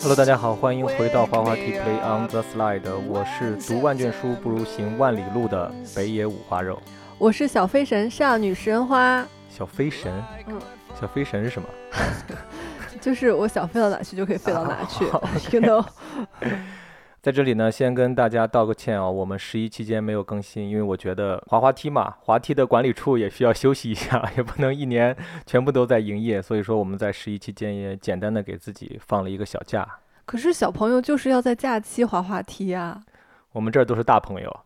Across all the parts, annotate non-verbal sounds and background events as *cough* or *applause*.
Hello，大家好，欢迎回到滑滑梯 Play on the Slide，我是读万卷书不如行万里路的北野五花肉。我是小飞神少女食人花，小飞神，嗯，小飞神是什么？*laughs* 就是我想飞到哪去就可以飞到哪去好，you know。在这里呢，先跟大家道个歉啊，我们十一期间没有更新，因为我觉得滑滑梯嘛，滑梯的管理处也需要休息一下，*laughs* 也不能一年全部都在营业，所以说我们在十一期间也简单的给自己放了一个小假。可是小朋友就是要在假期滑滑梯呀、我们这儿都是大朋友，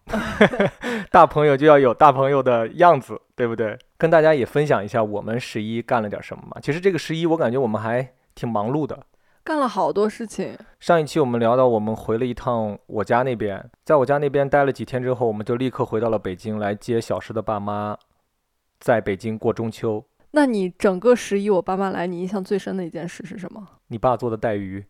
*laughs* 大朋友就要有大朋友的样子，对不对？跟大家也分享一下我们十一干了点什么嘛。其实这个十一我感觉我们还挺忙碌的。干了好多事情。上一期我们聊到我们回了一趟我家那边，在我家那边待了几天之后，我们就立刻回到了北京来接小石的爸妈，在北京过中秋。那你整个十一我爸妈来，你印象最深的一件事是什么？*laughs* 你爸做的带鱼，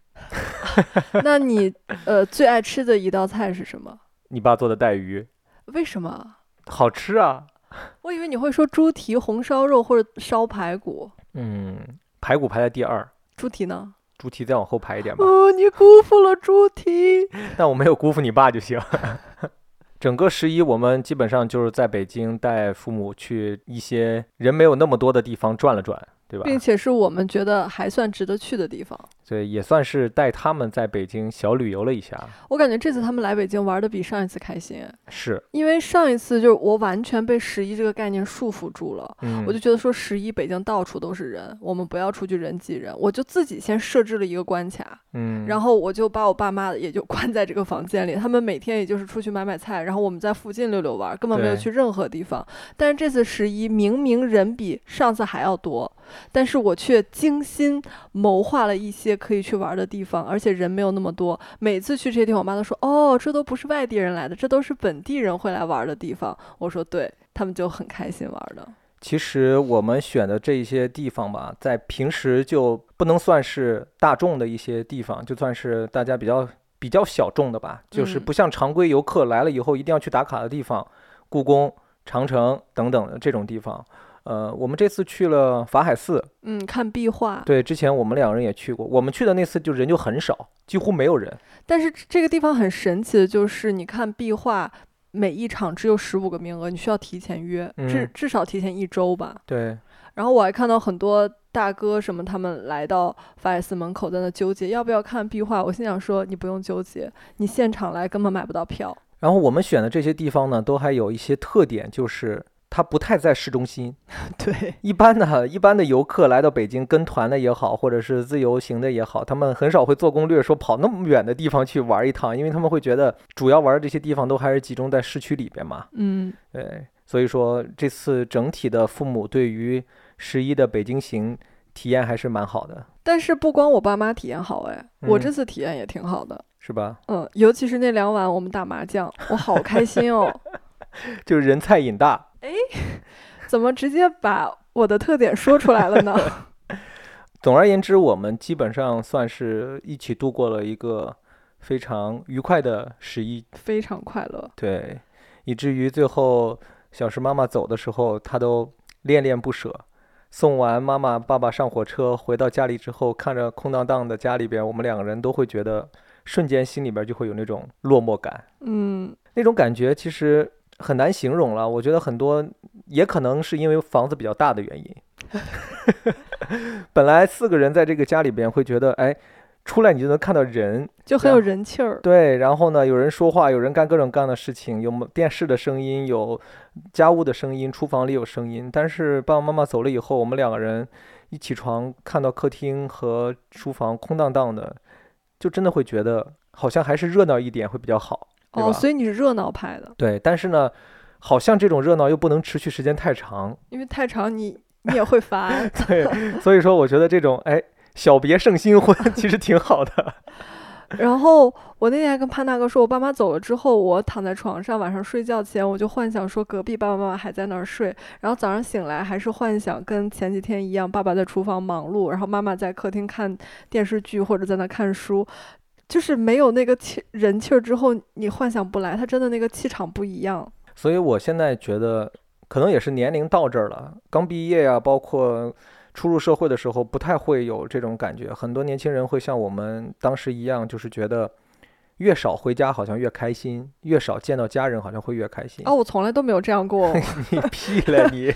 *laughs* 那你呃最爱吃的一道菜是什么？你爸做的带鱼为什么？好吃啊。*laughs* 我以为你会说猪蹄、红烧肉或者烧排骨。嗯，排骨排在第二，猪蹄呢？猪蹄再往后排一点吧。哦，你辜负了猪蹄。*laughs* 但我没有辜负你爸就行。*laughs* 整个十一，我们基本上就是在北京带父母去一些人没有那么多的地方转了转，对吧？并且是我们觉得还算值得去的地方。对，也算是带他们在北京小旅游了一下。我感觉这次他们来北京玩的比上一次开心，是，因为上一次就是我完全被十一这个概念束缚住了。嗯，我就觉得说十一北京到处都是人，我们不要出去人挤人，我就自己先设置了一个关卡，嗯，然后我就把我爸妈也就 *laughs* 关在这个房间里，他们每天也就是出去买买菜，然后我们在附近溜溜弯儿，根本没有去任何地方。但是这次十一明明人比上次还要多，但是我却精心谋划了一些可以去玩的地方，而且人没有那么多。每次去这些地方，我妈都说：“哦，这都不是外地人来的，这都是本地人会来玩的地方。”我说：“对。”他们就很开心玩的。其实我们选的这一些地方吧，在平时就不能算是大众的一些地方，就算是大家比较比较小众的吧，就是嗯不像常规游客来了以后一定要去打卡的地方，故宫、长城等等的这种地方。呃，我们这次去了法海寺，嗯，看壁画。对，之前我们两个人也去过，我们去的那次就人就很少，几乎没有人。但是这个地方很神奇的就是，你看壁画，每一场只有十五个名额，你需要提前约，至嗯至少提前一周吧。对，然后我还看到很多大哥什么，他们来到法海寺门口在那纠结要不要看壁画。我心想说，你不用纠结，你现场来根本买不到票。然后我们选的这些地方呢，都还有一些特点，就是它不太在市中心。*laughs* 对，一般的、一般的游客来到北京跟团的也好，或者是自由行的也好，他们很少会做攻略，说跑那么远的地方去玩一趟，因为他们会觉得主要玩的这些地方都还是集中在市区里边嘛。嗯，对，所以说这次整体的父母对于十一的北京行体验还是蛮好的，但是不光我爸妈体验好，哎，我嗯这次体验也挺好的。是吧？嗯，尤其是那两晚我们打麻将，我好开心哦。*laughs* 就是人菜瘾大。怎么直接把我的特点说出来了呢？*laughs* 总而言之，我们基本上算是一起度过了一个非常愉快的十一。非常快乐。对，以至于最后小石妈妈走的时候，她都恋恋不舍。送完妈妈、爸爸上火车，回到家里之后，看着空荡荡的家里边，我们两个人都会觉得，瞬间心里边就会有那种落寞感。嗯，那种感觉其实很难形容了。我觉得很多也可能是因为房子比较大的原因。*laughs* 本来四个人在这个家里边会觉得，哎，出来你就能看到人，就很有人气儿。对，然后呢，有人说话，有人干各种各样的事情，有电视的声音，有家务的声音，厨房里有声音。但是爸爸妈妈走了以后，我们两个人一起床看到客厅和书房空荡荡的，就真的会觉得好像还是热闹一点会比较好，对吧？哦，所以你是热闹派的，对，但是呢，好像这种热闹又不能持续时间太长，因为太长你你也会烦。*laughs* 对，所以说我觉得这种哎小别胜新婚 *laughs* 其实挺好的。然后我那天还跟潘大哥说，我爸妈走了之后，我躺在床上晚上睡觉前，我就幻想说隔壁爸爸妈妈还在那儿睡，然后早上醒来还是幻想跟前几天一样，爸爸在厨房忙碌，然后妈妈在客厅看电视剧或者在那看书。就是没有那个气人气儿之后，你幻想不来，他真的那个气场不一样。所以我现在觉得，可能也是年龄到这儿了，刚毕业呀、包括初入社会的时候不太会有这种感觉。很多年轻人会像我们当时一样，就是觉得越少回家好像越开心，越少见到家人好像会越开心。啊，我从来都没有这样过，*laughs* 你屁了你！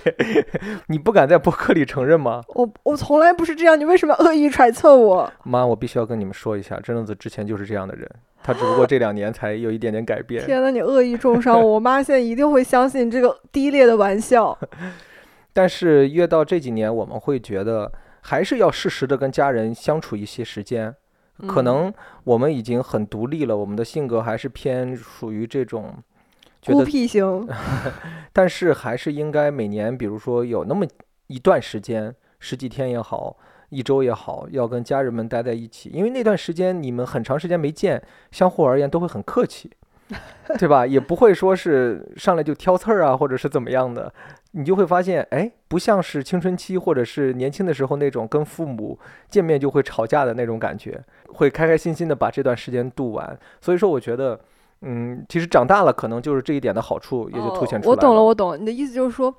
*laughs* 你不敢在博客里承认吗？我我从来不是这样，你为什么恶意揣测我？妈，我必须要跟你们说一下，真正子之前就是这样的人，他只不过这两年才有一点点改变。天呐，你恶意重伤我，我妈现在一定会相信这个低劣的玩笑。*laughs* 但是越到这几年，我们会觉得还是要适时的跟家人相处一些时间。可嗯能我们已经很独立了，我们的性格还是偏属于这种觉孤得，僻型，*laughs* 但是还是应该每年，比如说有那么一段时间，十几天也好，一周也好，要跟家人们待在一起，因为那段时间你们很长时间没见，相互而言都会很客气，*laughs* 对吧？也不会说是上来就挑刺儿啊，或者是怎么样的，你就会发现，哎，不像是青春期或者是年轻的时候那种跟父母见面就会吵架的那种感觉，会开开心心的把这段时间度完。所以说，我觉得。嗯，其实长大了，可能就是这一点的好处也就凸显出来哦。我懂了，我懂了，你的意思就是说，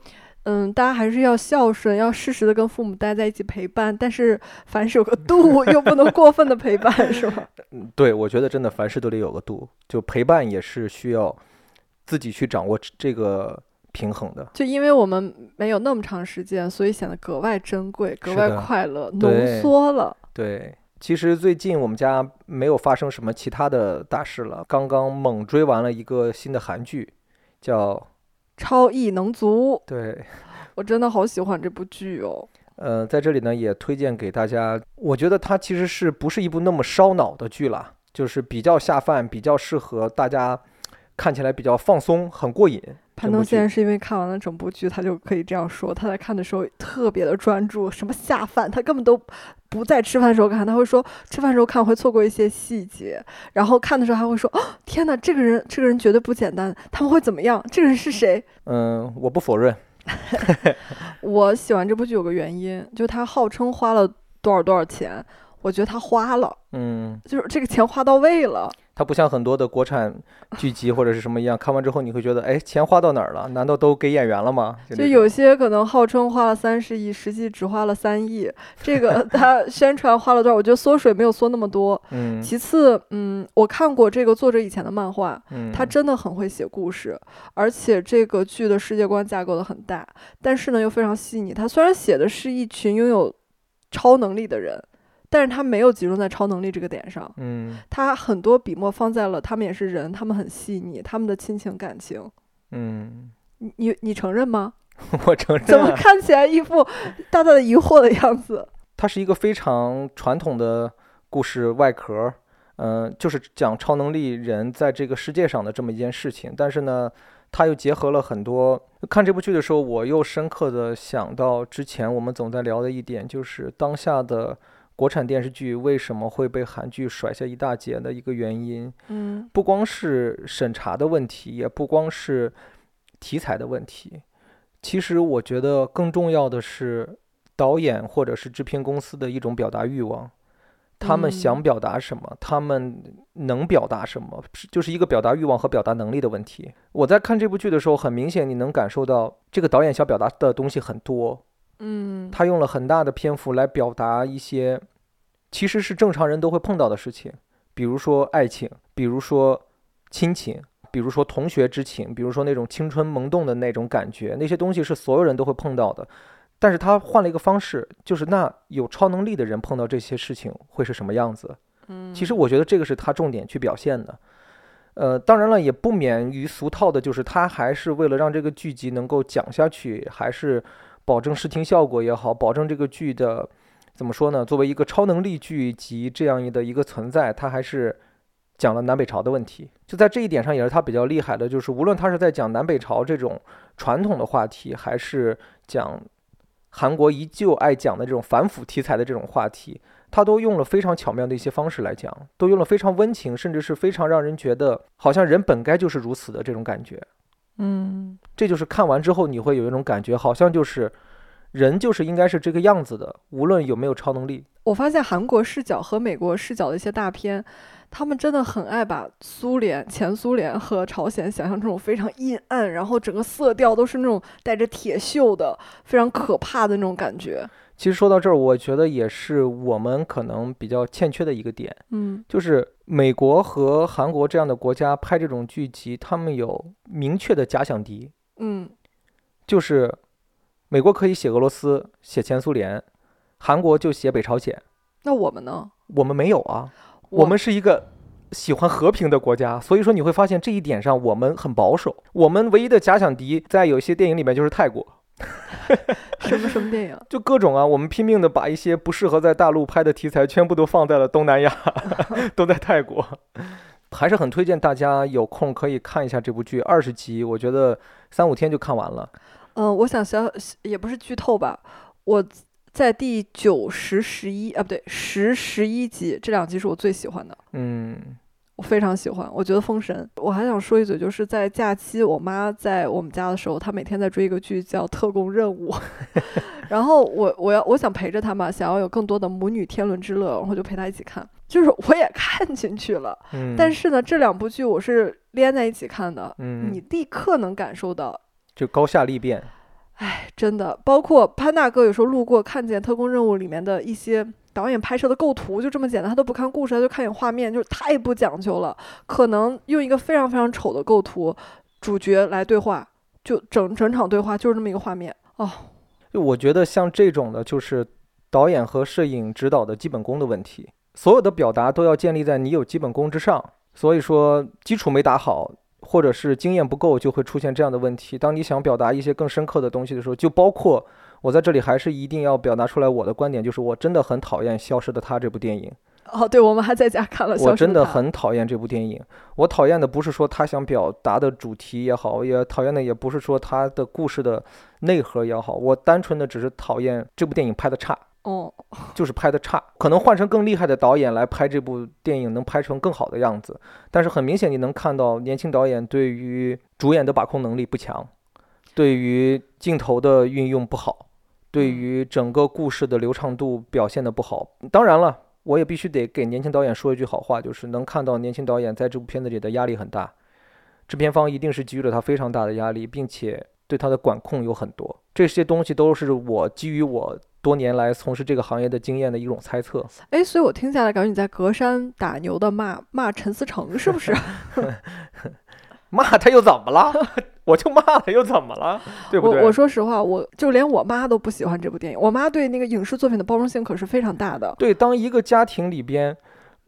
嗯，大家还是要孝顺，要适时的跟父母待在一起陪伴，但是凡事有个度，*laughs* 又不能过分的陪伴，是吧？*laughs* 嗯，对，我觉得真的凡事都得有个度，就陪伴也是需要自己去掌握这这个平衡的。就因为我们没有那么长时间，所以显得格外珍贵、格外快乐，浓缩了。对，其实最近我们家没有发生什么其他的大事了，刚刚猛追完了一个新的韩剧，叫超异能族，对，我真的好喜欢这部剧哦。呃，在这里呢也推荐给大家，我觉得它其实是不是一部那么烧脑的剧啦，就是比较下饭，比较适合大家看起来比较放松，很过瘾。潘这部剧东现在是因为看完了整部剧，他就可以这样说。他在看的时候特别的专注，什么下饭，他根本都不在吃饭的时候看，他会说吃饭的时候看会错过一些细节，然后看的时候还会说，哦，天哪，这个人这个人绝对不简单，他们会怎么样？这个人是谁？嗯，我不否认。*laughs* 我喜欢这部剧有个原因，就他号称花了多少多少钱，我觉得他花了，嗯，就是这个钱花到位了。它不像很多的国产剧集或者是什么一样，看完之后你会觉得，哎，钱花到哪儿了？难道都给演员了吗？就有些可能号称花了三十亿，实际只花了三亿。*laughs* 这个他宣传花了多少？我觉得缩水没有缩那么多。嗯其次，嗯，我看过这个作者以前的漫画，嗯，他真的很会写故事，而且这个剧的世界观架构的很大，但是呢又非常细腻。他虽然写的是一群拥有超能力的人，但是他没有集中在超能力这个点上，嗯他很多笔墨放在了他们也是人，他们很细腻，他们的亲情感情。嗯，你你你承认吗？*laughs* 我承认怎么看起来一副大大的疑惑的样子？*laughs* 它是一个非常传统的故事外壳，嗯、就是讲超能力人在这个世界上的这么一件事情。但是呢，它又结合了很多。看这部剧的时候，我又深刻的想到之前我们总在聊的一点，就是当下的国产电视剧为什么会被韩剧甩下一大截的一个原因。嗯不光是审查的问题，也不光是题材的问题。其实我觉得更重要的是导演或者是制片公司的一种表达欲望，他们想嗯表达什么，他们能表达什么，是就是一个表达欲望和表达能力的问题。我在看这部剧的时候，很明显你能感受到这个导演想表达的东西很多，嗯，他用了很大的篇幅来表达一些其实是正常人都会碰到的事情，比如说爱情，比如说亲情，比如说同学之情，比如说那种青春萌动的那种感觉，那些东西是所有人都会碰到的。但是他换了一个方式，就是那有超能力的人碰到这些事情会是什么样子？嗯其实我觉得这个是他重点去表现的。呃，当然了，也不免于俗套的，就是他还是为了让这个剧集能够讲下去，还是保证视听效果也好，保证这个剧的怎么说呢？作为一个超能力剧集这样的一个存在，他还是讲了南北朝的问题。就在这一点上，也是他比较厉害的，就是无论他是在讲南北朝这种传统的话题，还是讲韩国依旧爱讲的这种反腐题材的这种话题，他都用了非常巧妙的一些方式来讲，都用了非常温情，甚至是非常让人觉得好像人本该就是如此的这种感觉。嗯这就是看完之后你会有一种感觉，好像就是人就是应该是这个样子的，无论有没有超能力。我发现韩国视角和美国视角的一些大片，他们真的很爱把苏联、前苏联和朝鲜想象这种非常阴暗，然后整个色调都是那种带着铁锈的、非常可怕的那种感觉。其实说到这儿，我觉得也是我们可能比较欠缺的一个点，嗯就是美国和韩国这样的国家拍这种剧集，他们有明确的假想敌，嗯就是美国可以写俄罗斯，写前苏联，韩国就写北朝鲜，那我们呢？我们没有啊，我们是一个喜欢和平的国家，所以说你会发现这一点上我们很保守。我们唯一的假想敌在有一些电影里面就是泰国，什么什么电影？*laughs* 就各种啊，我们拼命的把一些不适合在大陆拍的题材全部都放在了东南亚，*laughs* *laughs* 都在泰国。还是很推荐大家有空可以看一下这部剧，二十集，我觉得三五天就看完了。嗯，我想小也不是剧透吧，我在第九十、十一啊，不对，十、十一集这两集是我最喜欢的。嗯我非常喜欢，我觉得封神。我还想说一嘴，就是在假期，我妈在我们家的时候，她每天在追一个剧叫《特工任务 *laughs*》，然后我我要我想陪着她嘛，想要有更多的母女天伦之乐，然后就陪她一起看。就是 *laughs* 我也看进去了，嗯，但是呢，这两部剧我是连在一起看的，嗯你立刻能感受到就高下立变。哎，真的，包括潘大哥有时候路过看见《特工任务》里面的一些导演拍摄的构图，就这么简单，他都不看故事，他就看眼画面，就是太不讲究了。可能用一个非常非常丑的构图，主角来对话，就整整场对话就是这么一个画面哦。就我觉得像这种的，就是导演和摄影指导的基本功的问题。所有的表达都要建立在你有基本功之上。所以说，基础没打好，或者是经验不够，就会出现这样的问题。当你想表达一些更深刻的东西的时候，就包括我在这里还是一定要表达出来我的观点，就是我真的很讨厌《消失的她》这部电影。哦，对，我们还在家看了《我真的很讨厌这部电影。我讨厌的不是说他想表达的主题也好，也讨厌的也不是说他的故事的内核也好，我单纯的只是讨厌这部电影拍的差。哦，就是拍的差，可能换成更厉害的导演来拍这部电影，能拍成更好的样子。但是很明显，你能看到年轻导演对于主演的把控能力不强，对于镜头的运用不好，对于整个故事的流畅度表现的不好。当然了，我也必须得给年轻导演说一句好话，就是能看到年轻导演在这部片子里的压力很大，制片方一定是给予了他非常大的压力，并且对他的管控有很多。这些东西都是我基于我多年来从事这个行业的经验的一种猜测。哎，所以我听下来感觉你在隔山打牛的骂骂陈思诚是不是？*laughs* 骂他又怎么了？我就骂了又怎么了？对不对？我我说实话，我就连我妈都不喜欢这部电影。我妈对那个影视作品的包容性可是非常大的。对，当一个家庭里边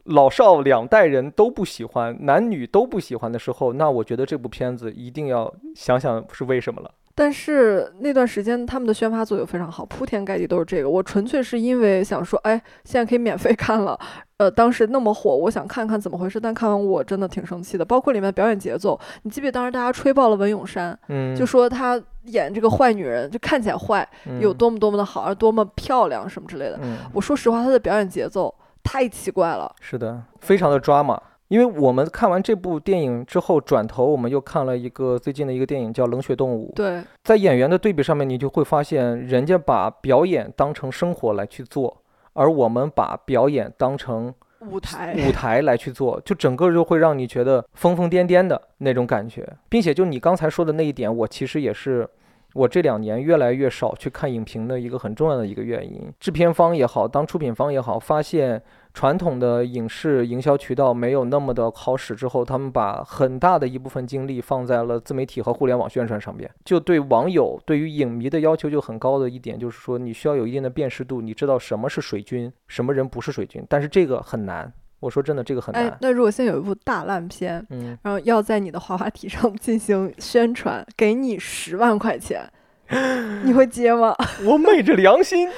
老少两代人都不喜欢，男女都不喜欢的时候，那我觉得这部片子一定要想想是为什么了。但是那段时间他们的宣发作用非常好，铺天盖地都是这个。我纯粹是因为想说，哎，现在可以免费看了。呃，当时那么火，我想看看怎么回事。但看完我真的挺生气的，包括里面的表演节奏。你记不记得当时大家吹爆了文咏珊，嗯，就说她演这个坏女人，就看起来坏，有嗯多么多么的好，而多么漂亮什么之类的。嗯，我说实话，她的表演节奏太奇怪了。是的，非常的抓马。因为我们看完这部电影之后，转头我们又看了一个最近的一个电影叫《冷血动物》。对，在演员的对比上面，你就会发现，人家把表演当成生活来去做，而我们把表演当成舞台，舞台来去做，就整个就会让你觉得疯疯癫癫的那种感觉，并且就你刚才说的那一点，我其实也是我这两年越来越少去看影评的一个很重要的一个原因。制片方也好，当出品方也好，发现传统的影视营销渠道没有那么的好使之后，他们把很大的一部分精力放在了自媒体和互联网宣传上边，就对网友对于影迷的要求就很高的一点，就是说你需要有一定的辨识度，你知道什么是水军，什么人不是水军，但是这个很难。我说真的，这个很难。哎，那如果现在有一部大烂片，嗯，然后要在你的滑滑梯上 *laughs* 进行宣传，给你十万块钱，*laughs* 你会接吗？*laughs* 我昧着良心，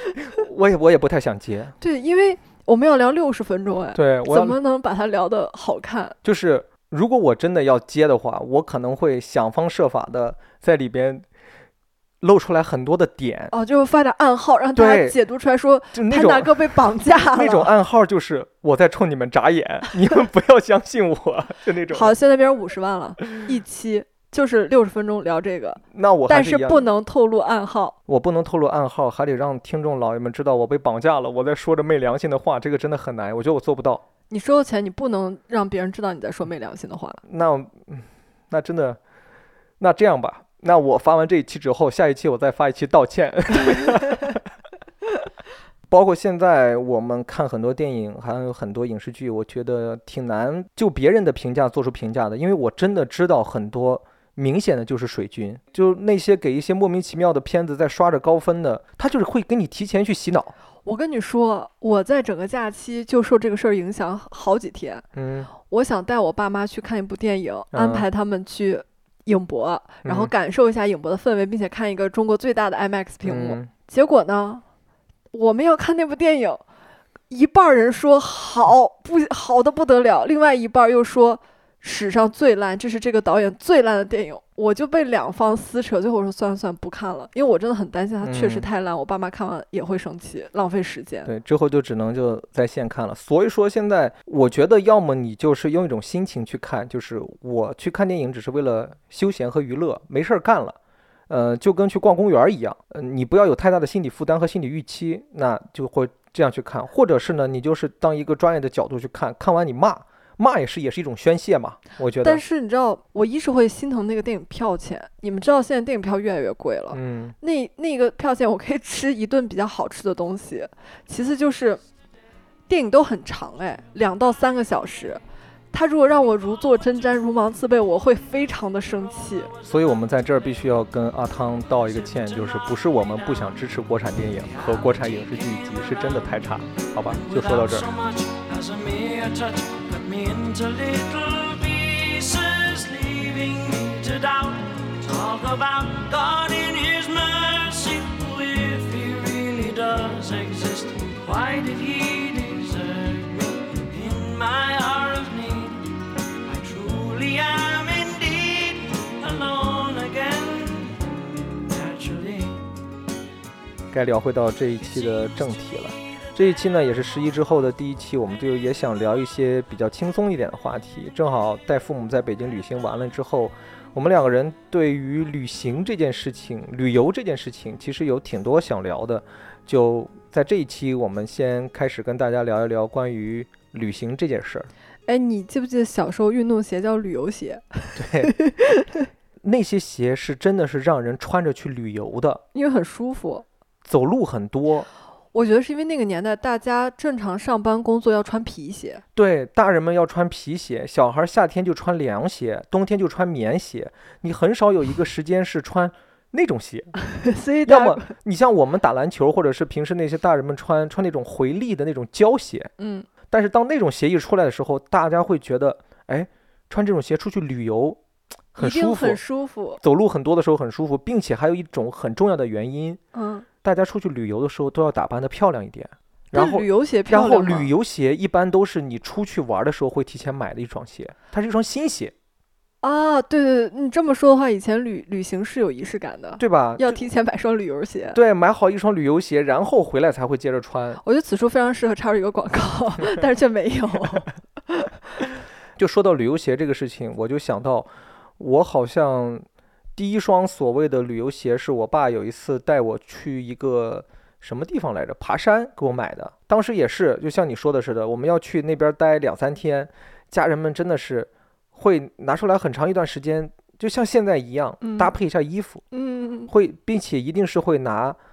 我也我也不太想接。对，因为我们要聊六十分钟，哎，对，我怎么能把它聊得好看？就是如果我真的要接的话，我可能会想方设法的在里边露出来很多的点，哦，就是发点暗号，让大家解读出来说就那种潘大哥被绑架 *laughs* 了。那种暗号就是我在冲你们眨眼，*laughs* 你们不要相信我，*laughs* 就那种。好，现在变成五十万了，一期就是六十分钟聊这个，那我还但是不能透露暗号。我不能透露暗号，还得让听众老爷们知道我被绑架了，我在说着昧良心的话，这个真的很难，我觉得我做不到。你收了钱，你不能让别人知道你在说没良心的话。那嗯那真的，那这样吧，那我发完这一期之后，下一期我再发一期道歉。*laughs* 包括现在我们看很多电影，还有很多影视剧，我觉得挺难就别人的评价做出评价的，因为我真的知道很多明显的就是水军，就那些给一些莫名其妙的片子在刷着高分的，他就是会跟你提前去洗脑。我跟你说，我在整个假期就受这个事儿影响好几天。嗯我想带我爸妈去看一部电影，安嗯排他们去影博，然后嗯感受一下影博的氛围，并且看一个中国最大的 IMAX 屏幕。嗯结果呢，我们要看那部电影，一半儿人说好不好的不得了，另外一半儿又说史上最烂，这是这个导演最烂的电影。我就被两方撕扯，最后我说算了算了，不看了，因为我真的很担心它确实嗯太烂，我爸妈看完也会生气，浪费时间。对，之后就只能就在线看了。所以说现在我觉得，要么你就是用一种心情去看，就是我去看电影只是为了休闲和娱乐，没事儿干了。呃，就跟去逛公园儿一样，呃，你不要有太大的心理负担和心理预期，那就会这样去看。或者是呢，你就是当一个专业的角度去看，看完你骂，骂也是也是一种宣泄嘛，我觉得。但是你知道，我一是会心疼那个电影票钱，你们知道现在电影票越来越贵了，嗯，那那个票钱我可以吃一顿比较好吃的东西。其次就是电影都很长，哎，两到三个小时。他如果让我如坐针毡、如芒刺背，我会非常的生气。所以我们在这儿必须要跟阿汤道一个歉，就是不是我们不想支持国产电影和国产影视剧集，是真的太差，好吧？就说到这儿。So much as a mere touch cut me into little pieces, leaving me to doubt. Talk about God in His mercy, if He really does exist. Why did He desert me in my hour of need? I truly am indeed alone again. Naturally. 该聊回到这一期的正题了。 这一期呢，也是十一之后的第一期，我们就也想聊一些比较轻松一点的话题。正好带父母在北京旅行完了之后，我们两个人对于旅行这件事情、旅游这件事情，其实有挺多想聊的。就在这一期，我们先开始跟大家聊一聊关于旅行这件事儿。哎，你记不记得小时候运动鞋叫旅游鞋？*laughs* 对，那些鞋是真的是让人穿着去旅游的，因为很舒服。走路很多。我觉得是因为那个年代大家正常上班工作要穿皮鞋，对，大人们要穿皮鞋，小孩夏天就穿凉鞋，冬天就穿棉鞋。你很少有一个时间是穿那种鞋。*laughs* 所以要么你像我们打篮球，或者是平时那些大人们穿穿那种回力的那种胶鞋。嗯，但是当那种鞋一出来的时候，大家会觉得，哎，穿这种鞋出去旅游很舒服很，舒服。走路很多的时候很舒服，并且还有一种很重要的原因，嗯，大家出去旅游的时候都要打扮的漂亮一点。然后旅游鞋然后漂亮吗旅游鞋一般都是你出去玩的时候会提前买的一双鞋，它是一双新鞋，啊，对对对，你这么说的话，以前旅旅行是有仪式感的，对吧？要提前买双旅游鞋。对，买好一双旅游鞋，然后回来才会接着穿。我觉得此处非常适合插入一个广告，*laughs* 但是却没有。*laughs* 就说到旅游鞋这个事情，我就想到，我好像第一双所谓的旅游鞋是我爸有一次带我去一个什么地方来着，爬山给我买的。当时也是，就像你说的似的，我们要去那边待两三天，家人们真的是会拿出来很长一段时间，就像现在一样嗯搭配一下衣服，嗯，会，并且一定是会拿新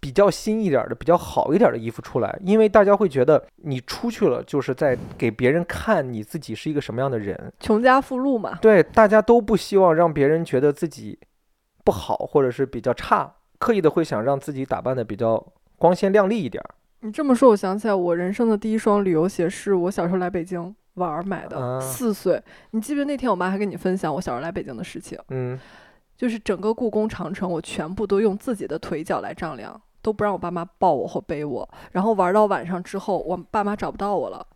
比较新一点儿的、比较好一点儿的衣服出来，因为大家会觉得你出去了，就是在给别人看你自己是一个什么样的人。穷家富路嘛。对，大家都不希望让别人觉得自己不好或者是比较差，刻意的会想让自己打扮的比较光鲜亮丽一点儿。你这么说，我想起来，我人生的第一双旅游鞋是我小时候来北京玩儿买的，啊四岁。你记不记得那天我妈还跟你分享我小时候来北京的事情？嗯，就是整个故宫长城，我全部都用自己的腿脚来丈量，都不让我爸妈抱我或背我。然后玩到晚上之后，我爸妈找不到我了，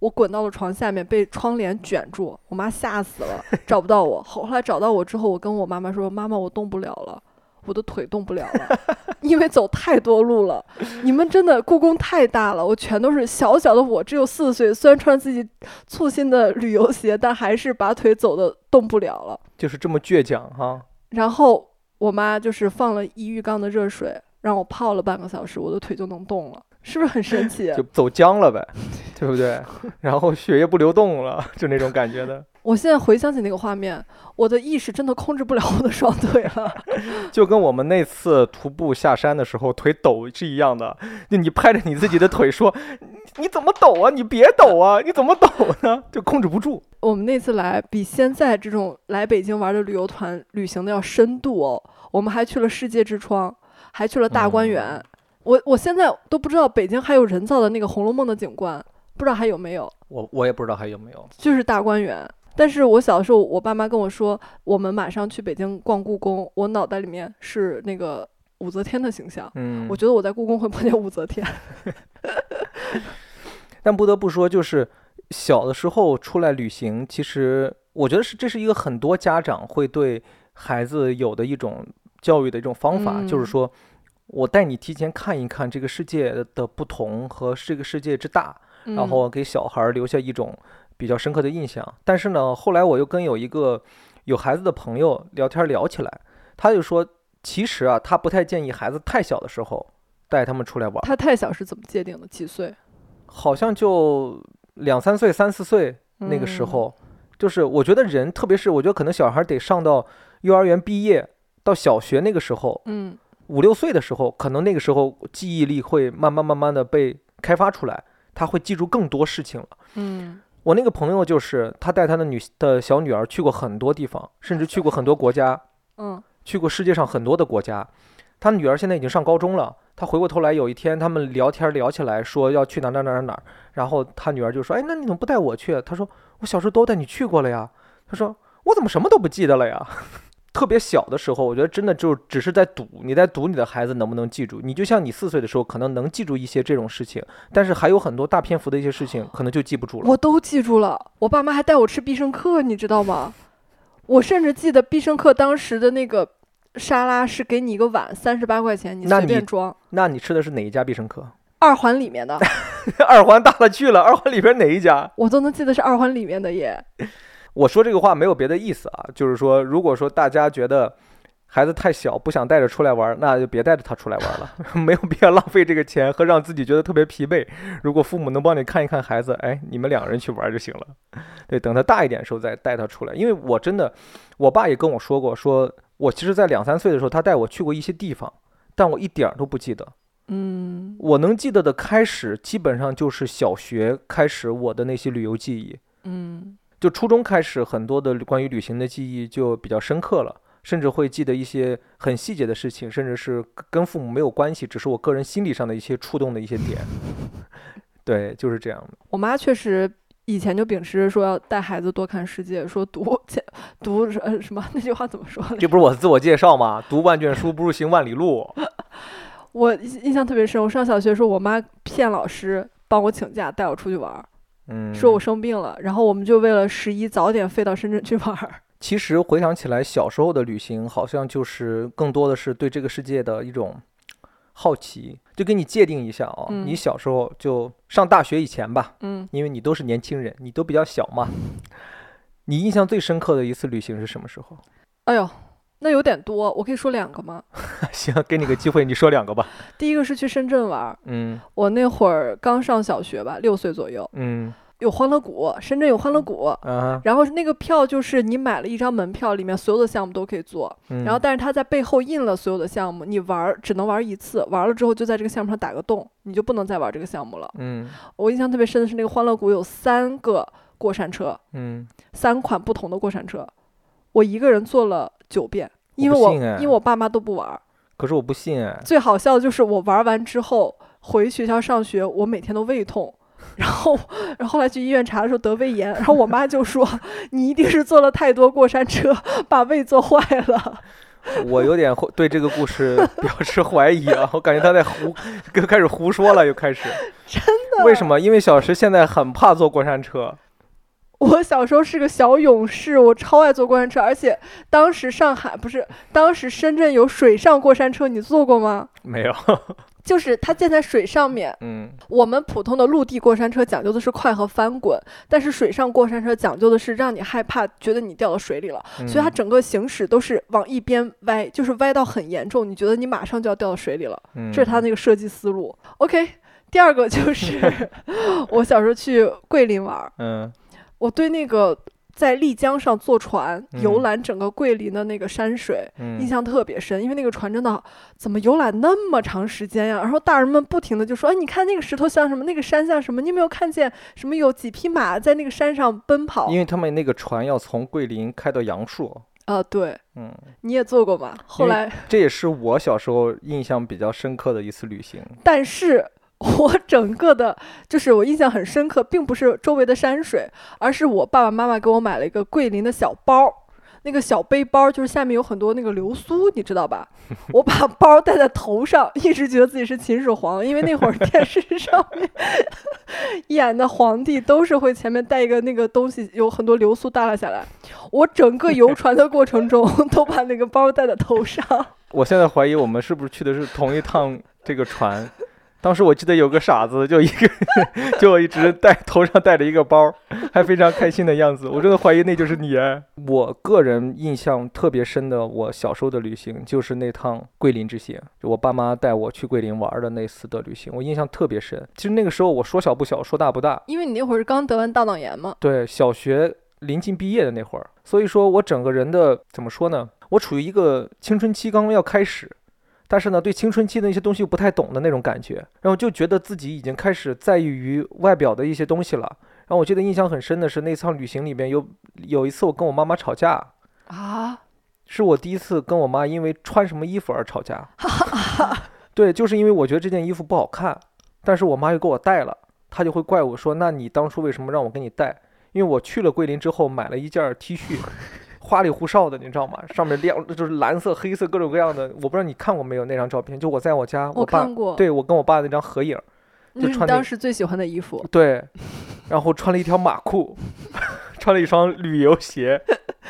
我滚到了床下面，被窗帘卷住，我妈吓死了，找不到我。后来找到我之后，我跟我妈妈说：“妈妈，我动不了了。”我的腿动不了了，*laughs* 因为走太多路了。你们真的故宫太大了，我全都是小小的我，只有四岁，虽然穿自己粗心的旅游鞋，但还是把腿走的动不了了。就是这么倔强哈。然后我妈就是放了一浴缸的热水，让我泡了半个小时，我的腿就能动了，是不是很神奇？就走僵了呗。*laughs* 对不对？*laughs* 然后血液不流动了，就那种感觉的。*laughs* 我现在回想起那个画面，我的意识真的控制不了我的双腿了。就跟我们那次徒步下山的时候腿抖是一样的，就你拍着你自己的腿说：“你怎么抖啊？你别抖啊！你怎么抖呢？”就控制不住。我们那次来比现在这种来北京玩的旅游团旅行的要深度哦。我们还去了世界之窗，还去了大观园。我我现在都不知道北京还有人造的那个《红楼梦》的景观，不知道还有没有。我我也不知道还有没有，就是大观园。但是我小的时候，我爸妈跟我说，我们马上去北京逛故宫，我脑袋里面是那个武则天的形象。嗯，我觉得我在故宫会碰见武则天。*laughs* 但不得不说，就是小的时候出来旅行，其实我觉得是这是一个很多家长会对孩子有的一种教育的一种方法，就是说我带你提前看一看这个世界的不同和这个世界之大，然后给小孩留下一种。比较深刻的印象，但是呢，后来我又跟有一个有孩子的朋友聊天聊起来，他就说，其实啊，他不太建议孩子太小的时候带他们出来玩。他太小是怎么界定的？几岁？好像就两三岁、三四岁那个时候，就是我觉得人，特别是我觉得可能小孩得上到幼儿园毕业到小学那个时候，嗯，五六岁的时候，可能那个时候记忆力会慢慢慢慢的被开发出来，他会记住更多事情了。嗯。我那个朋友就是他带他的女的小女儿去过很多地方，甚至去过很多国家，嗯，去过世界上很多的国家。他女儿现在已经上高中了。他回过头来有一天，他们聊天聊起来，说要去哪哪哪哪哪。然后他女儿就说：“哎，那你怎么不带我去？”他说：“我小时候都带你去过了呀。”他说：“我怎么什么都不记得了呀？” *laughs* 特别小的时候，我觉得真的就只是在赌，你在赌你的孩子能不能记住。你就像你四岁的时候，可能能记住一些这种事情，但是还有很多大篇幅的一些事情，可能就记不住了。我都记住了，我爸妈还带我吃必胜客，你知道吗？我甚至记得必胜客当时的那个沙拉是给你一个碗，三十八块钱，你随便装。那你吃的是哪一家必胜客？二环里面的。*laughs* 二环大了去了，二环里边哪一家？我都能记得是二环里面的耶。我说这个话没有别的意思啊，就是说，如果说大家觉得孩子太小，不想带着出来玩，那就别带着他出来玩了，*laughs* 没有必要浪费这个钱和让自己觉得特别疲惫。如果父母能帮你看一看孩子，哎，你们两个人去玩就行了。对，等他大一点的时候再带他出来。因为我真的，我爸也跟我说过，说我其实在两三岁的时候，他带我去过一些地方，但我一点儿都不记得。嗯，我能记得的开始，基本上就是小学开始我的那些旅游记忆。嗯。就初中开始，很多的关于旅行的记忆就比较深刻了，甚至会记得一些很细节的事情，甚至是跟父母没有关系，只是我个人心理上的一些触动的一些点。*laughs* 对，就是这样的。我妈确实以前就秉持着说要带孩子多看世界，说读 *laughs* 读呃什么那句话怎么说？这不是我自我介绍吗？读万卷书不如行万里路。*laughs* 我印象特别深，我上小学的时候，我妈骗老师帮我请假带我出去玩。嗯，说我生病了，然后我们就为了十一早点飞到深圳去玩。*laughs* 其实回想起来，小时候的旅行好像就是更多的是对这个世界的一种好奇。就给你界定一下啊，你小时候就上大学以前吧，嗯，因为你都是年轻人，你都比较小嘛。你印象最深刻的一次旅行是什么时候？哎呦，那有点多，我可以说两个吗？*laughs* 行，给你个机会，你说两个吧。*laughs* 第一个是去深圳玩，嗯，我那会儿刚上小学吧，六岁左右，嗯。有欢乐谷，深圳有欢乐谷，然后那个票就是你买了一张门票，里面所有的项目都可以做，然后但是它在背后印了所有的项目，你玩只能玩一次，玩了之后就在这个项目上打个洞，你就不能再玩这个项目了。嗯，我印象特别深的是那个欢乐谷有三个过山车，嗯，三款不同的过山车，我一个人坐了九遍，因为我因为我爸妈都不玩，可是我不信哎，最好笑的就是我玩完之后回学校上学，我每天都胃痛。然后，然后后来去医院查的时候得胃炎，然后我妈就说：“你一定是坐了太多过山车，把胃坐坏了。”我有点对这个故事 *laughs* 表示怀疑啊，我感觉他在胡，又开始胡说了，又开始。*laughs* 真的？为什么？因为小石现在很怕坐过山车。我小时候是个小勇士，我超爱坐过山车，而且当时上海不是，当时深圳有水上过山车，你坐过吗？没有。*laughs* 就是它建在水上面，嗯，我们普通的陆地过山车讲究的是快和翻滚，但是水上过山车讲究的是让你害怕，觉得你掉到水里了，所以它整个行驶都是往一边歪，就是歪到很严重，你觉得你马上就要掉到水里了，这是它那个设计思路。OK，第二个就是 *laughs* 我小时候去桂林玩儿，嗯我对那个在丽江上坐船游嗯览整个桂林的那个山水。印嗯，象特别深，因为那个船真的怎么游览那么长时间呀？然后大人们不停的就说：“哎，你看那个石头像什么，那个山像什么？你有没有看见什么有几匹马在那个山上奔跑因为他们那个船要从桂林开到阳朔，？”啊、对，嗯，你也做过吧？后来，这也是我小时候印象比较深刻的一次旅行。但是 *laughs* 我整个的，就是我印象很深刻，并不是周围的山水，而是我爸爸妈妈给我买了一个桂林的小包。那个小背包就是下面有很多那个流苏，你知道吧？*laughs* 我把包戴在头上，一直觉得自己是秦始皇，因为那会儿电视上面 *laughs* 演的皇帝都是会前面带一个那个东西，有很多流苏耷拉下来。我整个游船的过程中都把那个包戴在头上。我现在怀疑我们是不是去的是同一趟这个船。当时我记得有个傻子，就一个，*laughs* 就一直带头上带着一个包，还非常开心的样子。我真的怀疑那就是你哎。我个人印象特别深的，我小时候的旅行就是那趟桂林之行，就我爸妈带我去桂林玩的那次的旅行，我印象特别深。其实那个时候我说小不小，说大不大，因为你那会儿是刚得完大脑炎嘛，对，小学临近毕业的那会儿，所以说我整个人的怎么说呢？我处于一个青春期刚刚要开始，但是呢，对青春期的一些东西又不太懂的那种感觉，然后就觉得自己已经开始在意于外表的一些东西了。然后我记得印象很深的是那趟旅行里面有有一次我跟我妈妈吵架，啊，*laughs* 是我第一次跟我妈因为穿什么衣服而吵架。对，就是因为我觉得这件衣服不好看，但是我妈又给我带了，她就会怪我说：“那你当初为什么让我给你带？”因为我去了桂林之后买了一件 T 恤，花里胡哨的，你知道吗？上面亮就是蓝色、黑色各种各样的，我不知道你看过没有那张照片？就我在我家，我爸看过，对我跟我爸那张合影，就穿当时最喜欢的衣服。对，然后穿了一条马裤，*laughs* 穿了一双旅游鞋，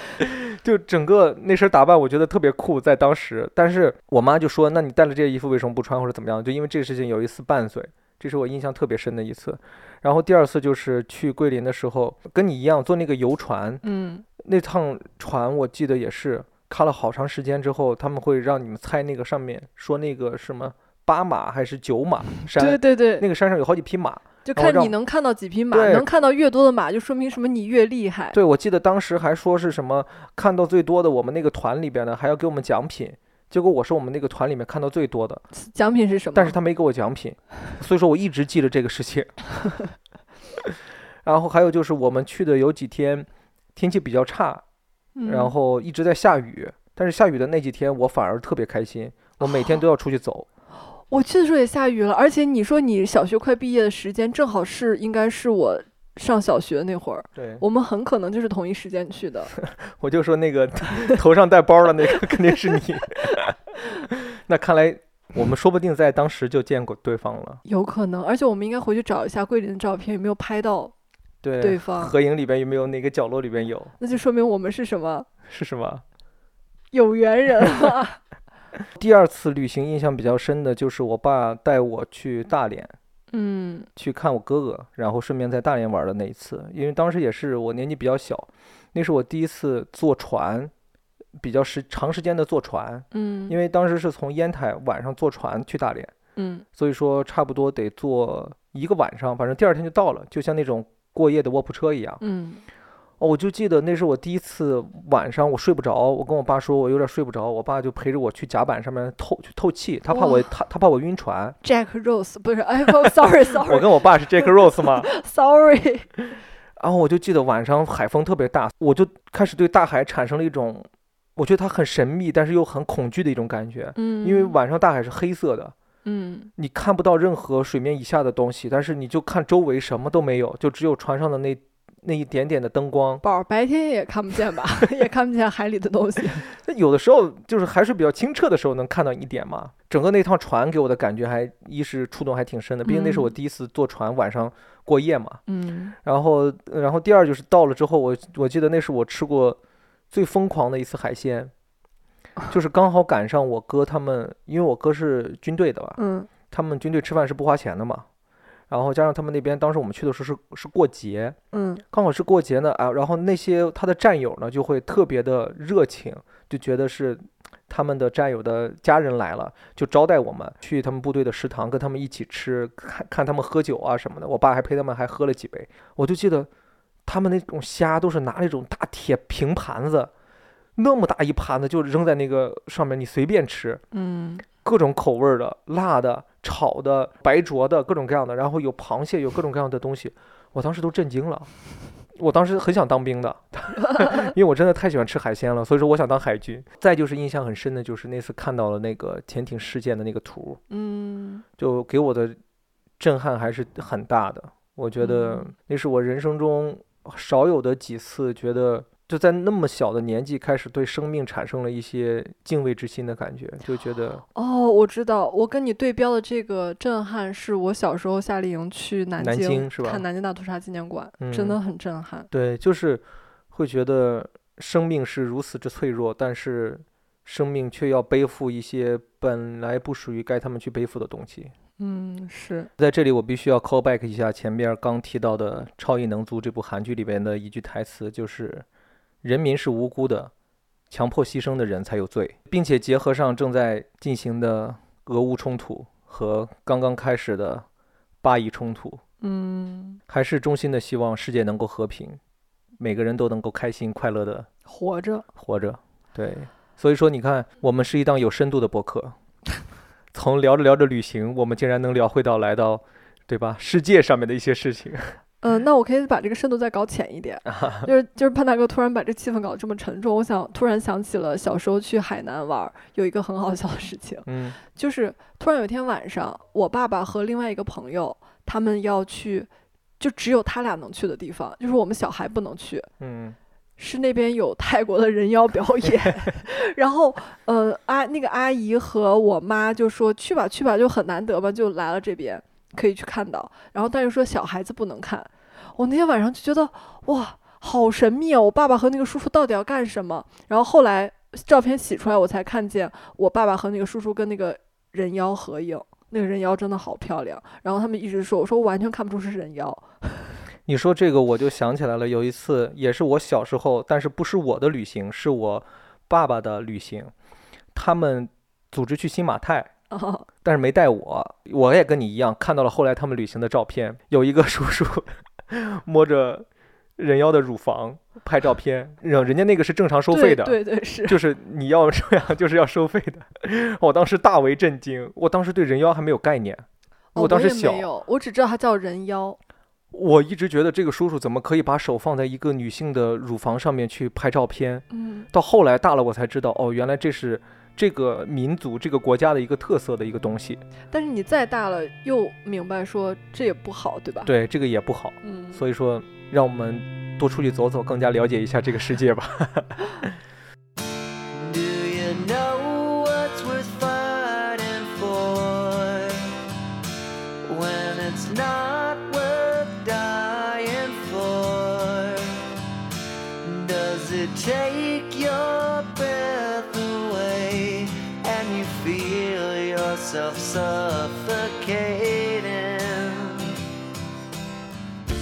*laughs* 就整个那身打扮，我觉得特别酷，在当时。但是我妈就说：“那你带了这些衣服为什么不穿，或者怎么样？”就因为这个事情有一次拌嘴，这是我印象特别深的一次。然后第二次就是去桂林的时候，跟你一样坐那个游船，嗯，那趟船我记得也是看了好长时间之后，他们会让你们猜那个上面说那个什么八马还是九马山，对对对，那个山上有好几匹马。就看你能看到几匹马，能看到越多的马，就说明什么你越厉害。对，我记得当时还说是什么看到最多的，我们那个团里边呢还要给我们奖品。结果我是我们那个团里面看到最多的，奖品是什么？但是他没给我奖品，*laughs* 所以说我一直记着这个事情。*laughs* 然后还有就是我们去的有几天天气比较差，嗯然后一直在下雨，但是下雨的那几天我反而特别开心，我每天都要出去走。我去的时候也下雨了，而且你说你小学快毕业的时间正好是应该是我上小学那会儿，对，我们很可能就是同一时间去的。*laughs* 我就说那个 *laughs* 头上带包的那个肯定是你。*laughs* 那看来我们说不定在当时就见过对方了。有可能，而且我们应该回去找一下桂林的照片，有没有拍到对，对方？合影里边有没有哪个角落里边有？那就说明我们是什么是什么？有缘人了。第二次旅行印象比较深的就是我爸带我去大连嗯去看我哥哥，然后顺便在大连玩的那一次。因为当时也是我年纪比较小，那是我第一次坐船，比较时长时间的坐船。嗯，因为当时是从烟台晚上坐船去大连，嗯所以说差不多得坐一个晚上，反正第二天就到了，就像那种过夜的卧铺车一样。嗯哦，我就记得那是我第一次晚上我睡不着，我跟我爸说我有点睡不着，我爸就陪着我去甲板上面透去透气，他怕我他他怕我晕船。，Jack Rose 不是，哎不，sorry 我 *laughs* sorry 我跟我爸是 Jack Rose 吗，*laughs* sorry，*laughs* 然后我就记得晚上海风特别大，我就开始对大海产生了一种，我觉得它很神秘，但是又很恐惧的一种感觉。嗯，因为晚上大海是黑色的，嗯你看不到任何水面以下的东西，但是你就看周围什么都没有，就只有船上的那那一点点的灯光。宝儿白天也看不见吧，*laughs* 也看不见海里的东西。*laughs* 那有的时候就是海水比较清澈的时候能看到一点嘛。整个那趟船给我的感觉还一是触动还挺深的，毕竟那是我嗯第一次坐船晚上过夜嘛。嗯然后，然后第二就是到了之后，我我记得那是我吃过最疯狂的一次海鲜，就是刚好赶上我哥他们，因为我哥是军队的吧，嗯他们军队吃饭是不花钱的嘛。然后加上他们那边当时我们去的时候是是过节，嗯刚好是过节呢啊，然后那些他的战友呢就会特别的热情，就觉得是他们的战友的家人来了，就招待我们去他们部队的食堂，跟他们一起吃，看看他们喝酒啊什么的。我爸还陪他们还喝了几杯。我就记得他们那种虾都是拿那种大铁平盘子，那么大一盘子就扔在那个上面，你随便吃，嗯，各种口味儿的，辣的、炒的、白灼的，各种各样的，然后有螃蟹，有各种各样的东西，我当时都震惊了。我当时很想当兵的，*laughs* 因为我真的太喜欢吃海鲜了，所以说我想当海军。再就是印象很深的，就是那次看到了那个潜艇事件的那个图，嗯，就给我的震撼还是很大的。我觉得嗯那是我人生中少有的几次觉得。就在那么小的年纪，开始对生命产生了一些敬畏之心的感觉，就觉得哦，我知道，我跟你对标的这个震撼，是我小时候夏令营去南南京是吧看南京大屠杀纪念馆，真嗯的很震撼。对，就是会觉得生命是如此之脆弱，但是生命却要背负一些本来不属于该他们去背负的东西。嗯，是，在这里，我必须要 call back 一下前面刚提到的《超异能族》这部韩剧里边的一句台词，就是“人民是无辜的，强迫牺牲的人才有罪”，并且结合上正在进行的俄乌冲突和刚刚开始的巴以冲突，嗯，还是衷心的希望世界能够和平，每个人都能够开心快乐的活着，活着。对，所以说你看，我们是一档有深度的博客，*laughs* 从聊着聊着旅行，我们竟然能聊回到来到，对吧？世界上面的一些事情。嗯，那我可以把这个深度再搞浅一点，就是就是潘大哥突然把这气氛搞得这么沉重，我想突然想起了小时候去海南玩儿，有一个很好笑的事情，嗯。就是突然有一天晚上，我爸爸和另外一个朋友，他们要去，就只有他俩能去的地方，就是我们小孩不能去，嗯。是那边有泰国的人妖表演，*laughs* 然后呃阿那个阿姨和我妈就说去吧去吧，就很难得吧，就来了这边可以去看到，然后但是说小孩子不能看，我那天晚上就觉得哇好神秘啊，我爸爸和那个叔叔到底要干什么？然后后来照片洗出来，我才看见我爸爸和那个叔叔跟那个人妖合影。那个人妖真的好漂亮，然后他们一直说，我说我完全看不出是人妖，你说这个，我就想起来了。有一次，也是我小时候，但是不是我的旅行，是我爸爸的旅行。他们组织去新马泰，啊，*laughs* 但是没带我。我也跟你一样，看到了后来他们旅行的照片，有一个叔叔 *laughs* 摸着人妖的乳房拍照片，人人家那个是正常收费的，对对对是，就是你要这样 *laughs* 就是要收费的。我当时大为震惊，我当时对人妖还没有概念，哦我当时小我只知道他叫人妖。我一直觉得这个叔叔怎么可以把手放在一个女性的乳房上面去拍照片？嗯，到后来大了我才知道，哦，原来这是这个民族、这个国家的一个特色的一个东西。但是你再大了又明白说这也不好，对吧？，对，这个也不好。嗯，所以说，让我们多出去走走，更加了解一下这个世界吧。*laughs* suffocating?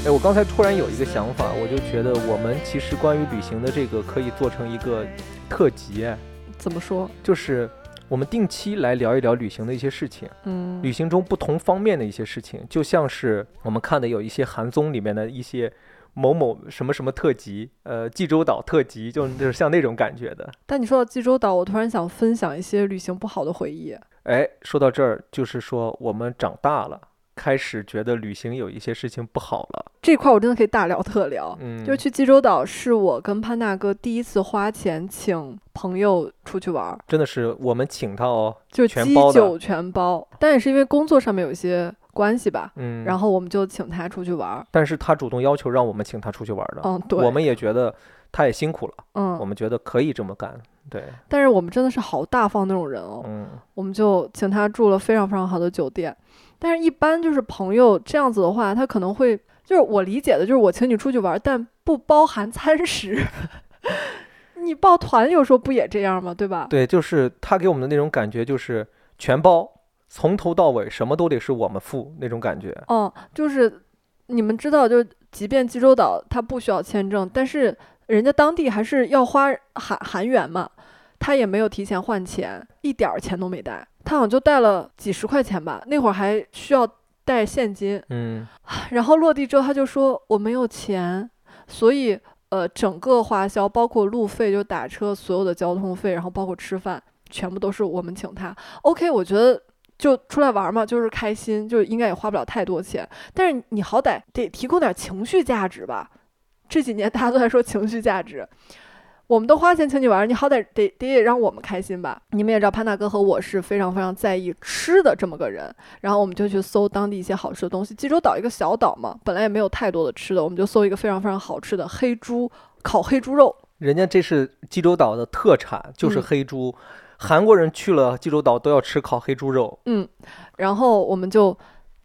哎，我刚才突然有一个想法，我就觉得我们其实关于旅行的这个可以做成一个特辑，哎怎么说？就是我们定期来聊一聊旅行的一些事情。嗯，旅行中不同方面的一些事情，就像是我们看的有一些韩综里面的一些某某什么什么特辑，呃，济州岛特辑，就就是像那种感觉的。但你说到济州岛，我突然想分享一些旅行不好的回忆。哎，说到这儿，就是说我们长大了，开始觉得旅行有一些事情不好了。这块儿我真的可以大聊特聊。嗯，就是去济州岛，是我跟潘大哥第一次花钱请朋友出去玩儿，真的是我们请他哦，就基全包酒全包。但也是因为工作上面有一些关系吧，嗯，然后我们就请他出去玩儿。但是他主动要求让我们请他出去玩的，嗯，对，我们也觉得他也辛苦了，嗯我嗯，们觉得可以这么干，对，但是我们真的是好大方那种人哦，嗯，我们就请他住了非常非常好的酒店。但是，一般就是朋友这样子的话，他可能会就是我理解的，就是我请你出去玩，但不包含餐食。*laughs* 你报团有时候不也这样吗？对吧？对，就是他给我们的那种感觉就是全包，从头到尾什么都得是我们付那种感觉，哦，就是你们知道，就即便济州岛它不需要签证，但是人家当地还是要花韩韩元嘛，他也没有提前换钱，一点儿钱都没带，他好像就带了几十块钱吧，那会儿还需要带现金。嗯，*laughs* 然后落地之后，他就说我没有钱，所以呃，整个花销包括路费，就打车所有的交通费，然后包括吃饭，全部都是我们请他。OK，我觉得就出来玩嘛，就是开心，就应该也花不了太多钱，但是你好歹得提供点情绪价值吧。这几年大家都在说情绪价值。我们都花钱请你玩，你好歹得得让我们开心吧。你们也知道，潘大哥和我是非常非常在意吃的这么个人，然后我们就去搜当地一些好吃的东西。济州岛一个小岛嘛，本来也没有太多的吃的，我们就搜一个非常非常好吃的黑猪烤黑猪肉。人家这是济州岛的特产，就是嗯黑猪。韩国人去了济州岛都要吃烤黑猪肉。嗯，然后我们就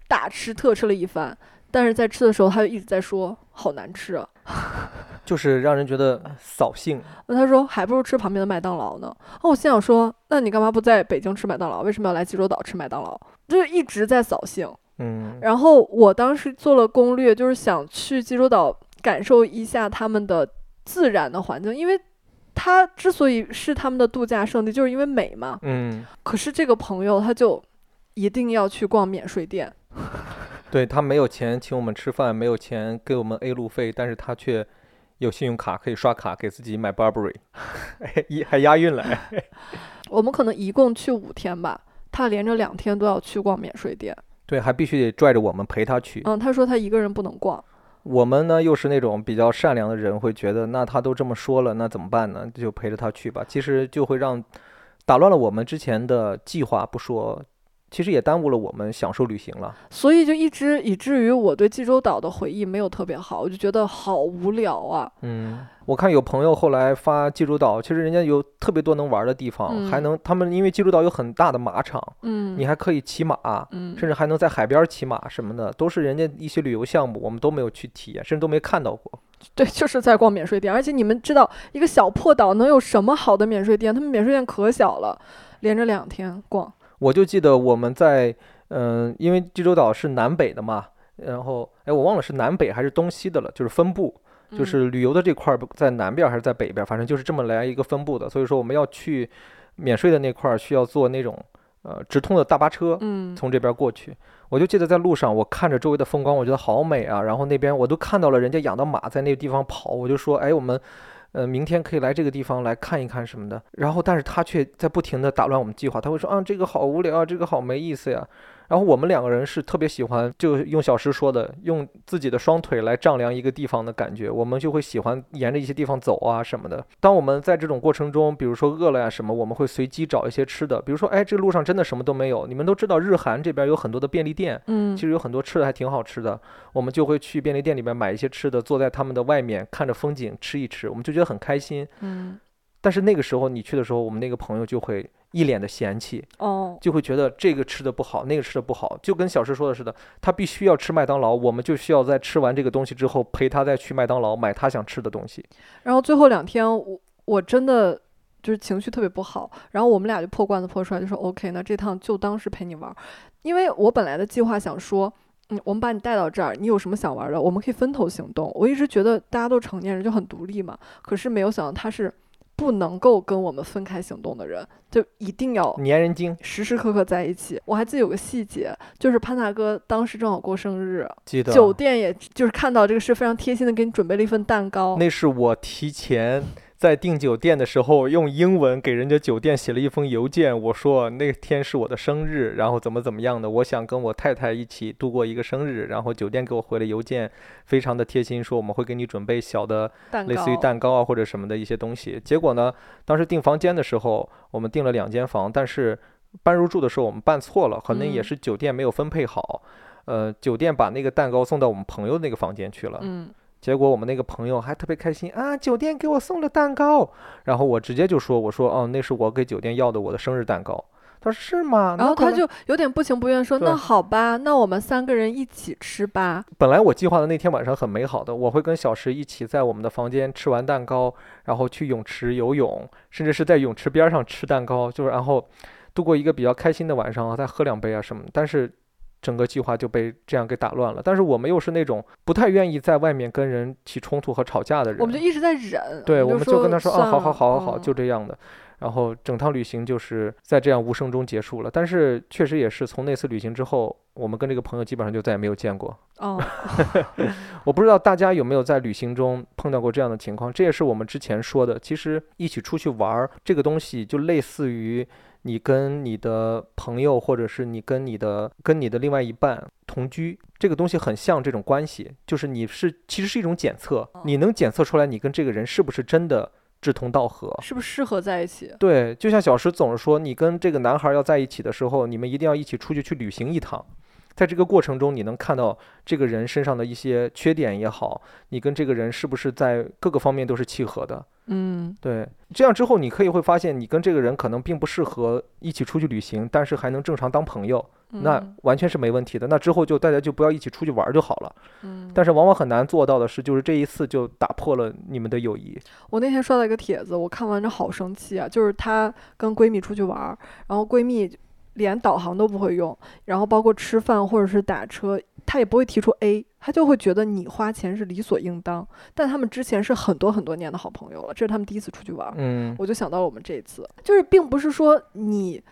大吃特吃了一番，但是在吃的时候他就一直在说好难吃啊。*laughs* 就是让人觉得扫兴。那他说还不如吃旁边的麦当劳呢。哦，我心想说，那你干嘛不在北京吃麦当劳？为什么要来济州岛吃麦当劳？就是一直在扫兴。嗯，然后我当时做了攻略，就是想去济州岛感受一下他们的自然的环境，因为它之所以是他们的度假胜地，就是因为美嘛。嗯，可是这个朋友他就一定要去逛免税店，对他没有钱请我们吃饭，没有钱给我们 A 路费，但是他却有信用卡可以刷卡给自己买 Burberry，*laughs* 还押韵了。哎 *laughs* 我们可能一共去五天吧，他连着两天都要去逛免税店。对，还必须得拽着我们陪他去。嗯，他说他一个人不能逛。我们呢又是那种比较善良的人，会觉得那他都这么说了，那怎么办呢？就陪着他去吧。其实就会让打乱了我们之前的计划不说，其实也耽误了我们享受旅行了。所以就一直以至于我对济州岛的回忆没有特别好，我就觉得好无聊啊。嗯，我看有朋友后来发济州岛，其实人家有特别多能玩的地方，还嗯能他们因为济州岛有很大的马场，嗯，你还可以骑马，嗯甚至还能在海边儿骑马什么的，都是人家一些旅游项目，我们都没有去体验，甚至都没看到过。*laughs* 对，就是在逛免税店。而且你们知道，一个小破岛能有什么好的免税店？他们免税店可小了，连着两天逛。我就记得我们在，嗯、因为济州岛是南北的嘛，然后哎，我忘了是南北还是东西的了，就是分布，就嗯是旅游的这块儿不在南边儿还是在北边儿，反正就是这么来一个分布的。所以说我们要去免税的那块儿，需要坐那种呃直通的大巴车，嗯，从这边过去。我就记得在路上，我看着周围的风光，我觉得好美啊。然后那边我都看到了人家养的马在那个地方跑，我就说，哎，我们。呃，明天可以来这个地方来看一看什么的，然后但是他却在不停的打乱我们计划，他会说啊，这个好无聊啊，这个好没意思呀。然后我们两个人是特别喜欢，就用小诗说的，用自己的双腿来丈量一个地方的感觉，我们就会喜欢沿着一些地方走啊什么的。当我们在这种过程中，比如说饿了呀什么，我们会随机找一些吃的，比如说，哎，这个路上真的什么都没有。你们都知道，日韩这边有很多的便利店，嗯其实有很多吃的还挺好吃的，我们就会去便利店里面买一些吃的，坐在他们的外面看着风景吃一吃，我们就觉得很开心。嗯，但是那个时候你去的时候，我们那个朋友就会一脸的嫌弃，哦，就会觉得这个吃的不好，那个吃的不好，就跟小石说的似的，他必须要吃麦当劳，我们就需要在吃完这个东西之后陪他再去麦当劳买他想吃的东西。然后最后两天我我真的就是情绪特别不好，然后我们俩就破罐子破摔，就说 OK，那这趟就当是陪你玩儿，因为我本来的计划想说。嗯，我们把你带到这儿，你有什么想玩的，我们可以分头行动。我一直觉得大家都成年人就很独立嘛，可是没有想到他是不能够跟我们分开行动的人，就一定要粘人精，时时刻刻在一起。我还记得有个细节，就是潘大哥当时正好过生日，记得酒店也就是看到这个事非常贴心的给你准备了一份蛋糕。那是我提前在订酒店的时候用英文给人家酒店写了一封邮件，我说那天是我的生日，然后怎么怎么样的，我想跟我太太一起度过一个生日，然后酒店给我回了邮件，非常的贴心，说我们会给你准备小的，类似于蛋糕啊或者什么的一些东西。结果呢，当时订房间的时候，我们订了两间房，但是办入住的时候我们办错了，可能也嗯是酒店没有分配好。呃，酒店把那个蛋糕送到我们朋友那个房间去了，嗯，结果我们那个朋友还特别开心啊，酒店给我送了蛋糕，然后我直接就说，我说哦，那是我给酒店要的我的生日蛋糕。他说是吗？然后他就有点不情不愿说：“那好吧，那我们三个人一起吃吧。本来我计划的那天晚上很美好的，我会跟小石一起在我们的房间吃完蛋糕，然后去泳池游泳，甚至是在泳池边上吃蛋糕，就是然后度过一个比较开心的晚上啊，再喝两杯啊什么。但是整个计划就被这样给打乱了。但是我们又是那种不太愿意在外面跟人起冲突和吵架的人，我们就一直在忍，对，我我们就跟他说啊，好好好好好，嗯就这样的。然后整趟旅行就是在这样无声中结束了。但是确实也是从那次旅行之后，我们跟这个朋友基本上就再也没有见过。哦，*laughs* 我不知道大家有没有在旅行中碰到过这样的情况，这也是我们之前说的，其实一起出去玩儿这个东西就类似于你跟你的朋友，或者是你跟你的跟你的另外一半同居，这个东西很像这种关系，就是你是其实是一种检测，你能检测出来你跟这个人是不是真的志同道合。是不是适合在一起？对，就像小石总是说，你跟这个男孩要在一起的时候，你们一定要一起出去去旅行一趟。在这个过程中，你能看到这个人身上的一些缺点也好，你跟这个人是不是在各个方面都是契合的。嗯，对，这样之后你可以会发现，你跟这个人可能并不适合一起出去旅行，但是还能正常当朋友，那嗯完全是没问题的。那之后就大家就不要一起出去玩儿就好了。嗯，但是往往很难做到的是，就是这一次就打破了你们的友谊。我那天刷到一个帖子，我看完之后好生气啊！就是她跟闺蜜出去玩儿，然后闺蜜连导航都不会用，然后包括吃饭或者是打车，他也不会提出 A，他就会觉得你花钱是理所应当。但他们之前是很多很多年的好朋友了，这是他们第一次出去玩，嗯我就想到了我们这一次，就是并不是说你。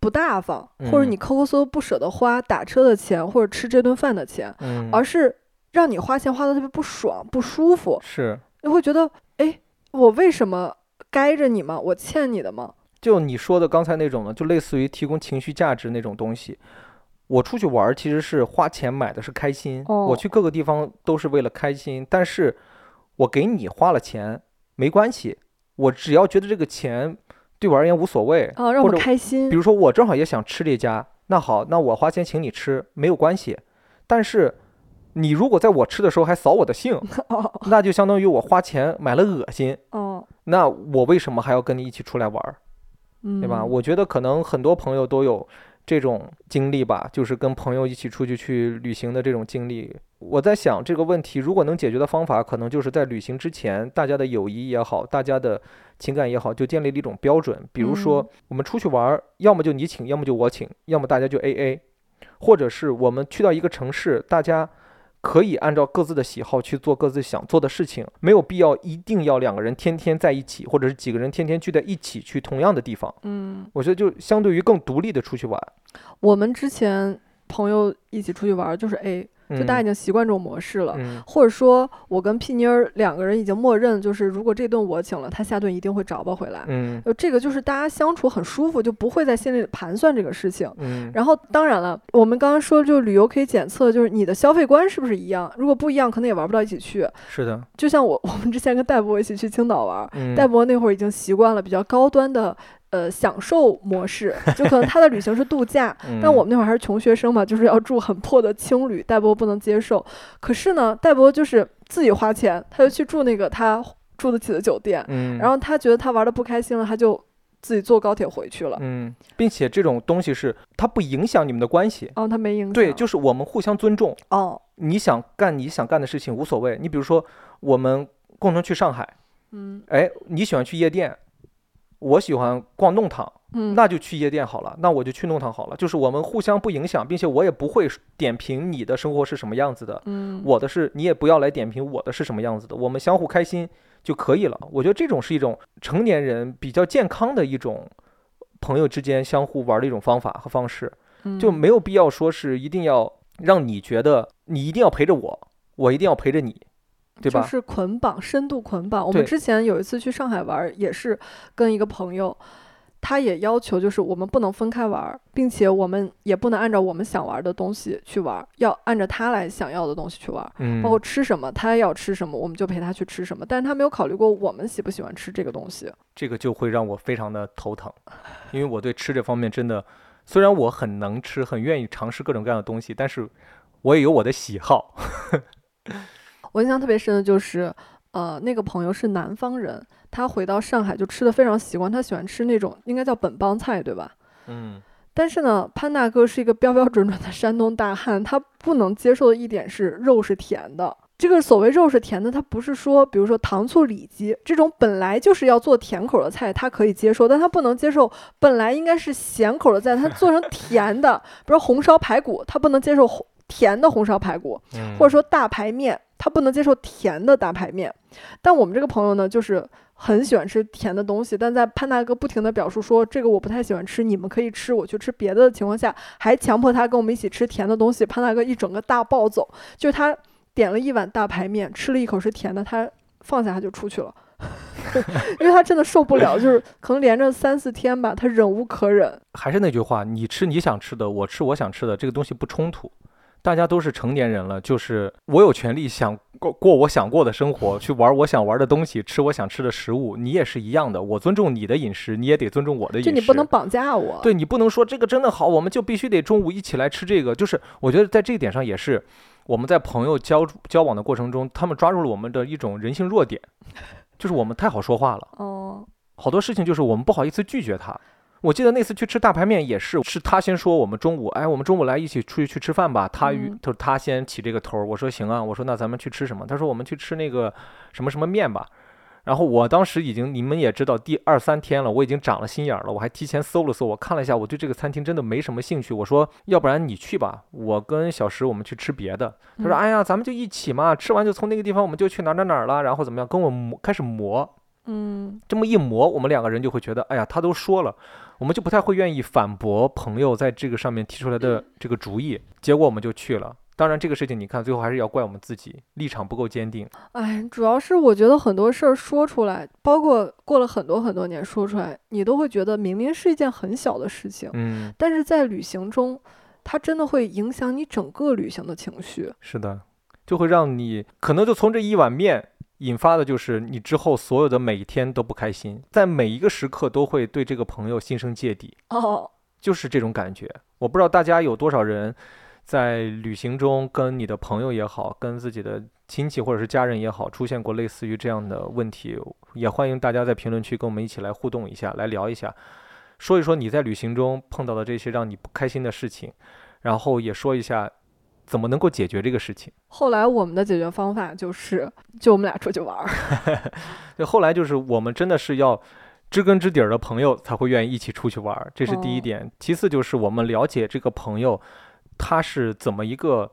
不大方，或者嗯你抠抠搜不舍得花打车的钱，或者吃这顿饭的钱，嗯，而是让你花钱花的特别不爽、不舒服，是。你会觉得，哎，我为什么该着你吗？我欠你的吗？就你说的刚才那种呢，就类似于提供情绪价值那种东西。我出去玩儿其实是花钱买的是开心，我哦去各个地方都是为了开心。但是，我给你花了钱没关系，我只要觉得这个钱对我而言无所谓，哦，让我或者开心比。如说我正好也想吃这家，那好，那我花钱请你吃没有关系。但是，你如果在我吃的时候还扫我的兴，*laughs* 哦那就相当于我花钱买了恶心。哦，那我为什么还要跟你一起出来玩儿？嗯，对吧？我觉得可能很多朋友都有这种经历吧，就是跟朋友一起出去去旅行的这种经历。我在想这个问题，如果能解决的方法，可能就是在旅行之前，大家的友谊也好，大家的情感也好，就建立了一种标准。比如说嗯，我们出去玩儿，要么就你请，要么就我请，要么大家就 A A，或者是我们去到一个城市，大家。可以按照各自的喜好去做各自想做的事情，没有必要一定要两个人天天在一起，或者是几个人天天聚在一起去同样的地方。嗯，我觉得就相对于更独立的出去玩，我们之前朋友一起出去玩儿就是 A，就大家已嗯经习惯这种模式了。嗯或者说，我跟屁妮儿两个人已经默认，就是如果这顿我请了，他下顿一定会找吧回来。嗯呃，这个就是大家相处很舒服，就不会在心里盘算这个事情。嗯然后，当然了，我们刚刚说，就是旅游可以检测，就是你的消费观是不是一样。如果不一样，可能也玩不到一起去。是的，就像我，我们之前跟戴博一起去青岛玩，嗯戴博那会儿已经习惯了比较高端的呃享受模式，就可能他的旅行是度假，*laughs* 但我们那会儿还是穷学生嘛，就是要住很破的青旅，戴博不能接受。可是呢，戴博就是自己花钱，他就去住那个他住得起的酒店，嗯，然后他觉得他玩的不开心了，他就自己坐高铁回去了。嗯，并且这种东西是它不影响你们的关系，哦，他没影响。对，就是我们互相尊重，哦，你想干你想干的事情无所谓。你比如说我们共同去上海，嗯哎，你喜欢去夜店，我喜欢逛弄堂，嗯，那就去夜店好了，那我就去弄堂好了，就是我们互相不影响，并且我也不会点评你的生活是什么样子的，嗯，我的是，你也不要来点评我的是什么样子的，我们相互开心就可以了。我觉得这种是一种成年人比较健康的一种朋友之间相互玩的一种方法和方式，就嗯没有必要说是一定要让你觉得你一定要陪着我，我一定要陪着你，对吧？就是捆绑，深度捆绑。我们之前有一次去上海玩，也是跟一个朋友，他也要求就是我们不能分开玩，并且我们也不能按照我们想玩的东西去玩，要按照他来想要的东西去玩。嗯，包括吃什么，他要吃什么，我们就陪他去吃什么。但是他没有考虑过我们喜不喜欢吃这个东西。这个就会让我非常的头疼，因为我对吃这方面真的，虽然我很能吃，很愿意尝试各种各样的东西，但是我也有我的喜好。*laughs* 我印象特别深的就是，呃，那个朋友是南方人，他回到上海就吃的非常习惯，他喜欢吃那种应该叫本帮菜，对吧？嗯但是呢，潘大哥是一个标标准准的山东大汉，他不能接受的一点是肉是甜的。这个所谓肉是甜的，他不是说，比如说糖醋里脊这种本来就是要做甜口的菜，他可以接受，但他不能接受本来应该是咸口的菜，他做成甜的，*laughs* 比如红烧排骨，他不能接受红甜的红烧排骨，嗯，或者说大排面，他不能接受甜的大排面。但我们这个朋友呢，就是很喜欢吃甜的东西，但在潘大哥不停的表述说这个我不太喜欢吃，你们可以吃，我去吃别的的情况下，还强迫他跟我们一起吃甜的东西。潘大哥一整个大暴走，就是他点了一碗大排面，吃了一口是甜的，他放下他就出去了。*laughs* 因为他真的受不了，就是可能连着三四天吧，他忍无可忍。还是那句话，你吃你想吃的，我吃我想吃的，这个东西不冲突。大家都是成年人了，就是我有权利想过过我想过的生活，去玩我想玩的东西，吃我想吃的食物。你也是一样的，我尊重你的饮食，你也得尊重我的饮食。就你不能绑架我。对你不能说这个真的好，我们就必须得中午一起来吃这个。就是我觉得在这一点上也是，我们在朋友交交往的过程中，他们抓住了我们的一种人性弱点，就是我们太好说话了。哦，好多事情就是我们不好意思拒绝他。我记得那次去吃大排面也是，是他先说我们中午，哎，我们中午来一起出去去吃饭吧。他与他说他先起这个头，我说行啊，我说那咱们去吃什么？他说我们去吃那个什么什么面吧。然后我当时已经，你们也知道，第二三天了，我已经长了心眼了，我还提前搜了搜，我看了一下，我对这个餐厅真的没什么兴趣。我说要不然你去吧，我跟小石我们去吃别的。他说哎呀，咱们就一起嘛，吃完就从那个地方我们就去哪哪哪儿了，然后怎么样，跟我磨开始磨。嗯，这么一磨，我们两个人就会觉得，哎呀，他都说了，我们就不太会愿意反驳朋友在这个上面提出来的这个主意。结果我们就去了。当然，这个事情你看，最后还是要怪我们自己立场不够坚定。哎，主要是我觉得很多事儿说出来，包括过了很多很多年说出来，你都会觉得明明是一件很小的事情，嗯，但是在旅行中，它真的会影响你整个旅行的情绪。是的，就会让你可能就从这一碗面。引发的就是你之后所有的每一天都不开心，在每一个时刻都会对这个朋友心生芥蒂哦，就是这种感觉。我不知道大家有多少人在旅行中跟你的朋友也好，跟自己的亲戚或者是家人也好，出现过类似于这样的问题，也欢迎大家在评论区跟我们一起来互动一下，来聊一下，说一说你在旅行中碰到的这些让你不开心的事情，然后也说一下。怎么能够解决这个事情？后来我们的解决方法就是，就我们俩出去玩儿。*laughs* 就后来就是我们真的是要知根知底儿的朋友才会愿意一起出去玩儿，这是第一点。其次就是我们了解这个朋友他是怎么一个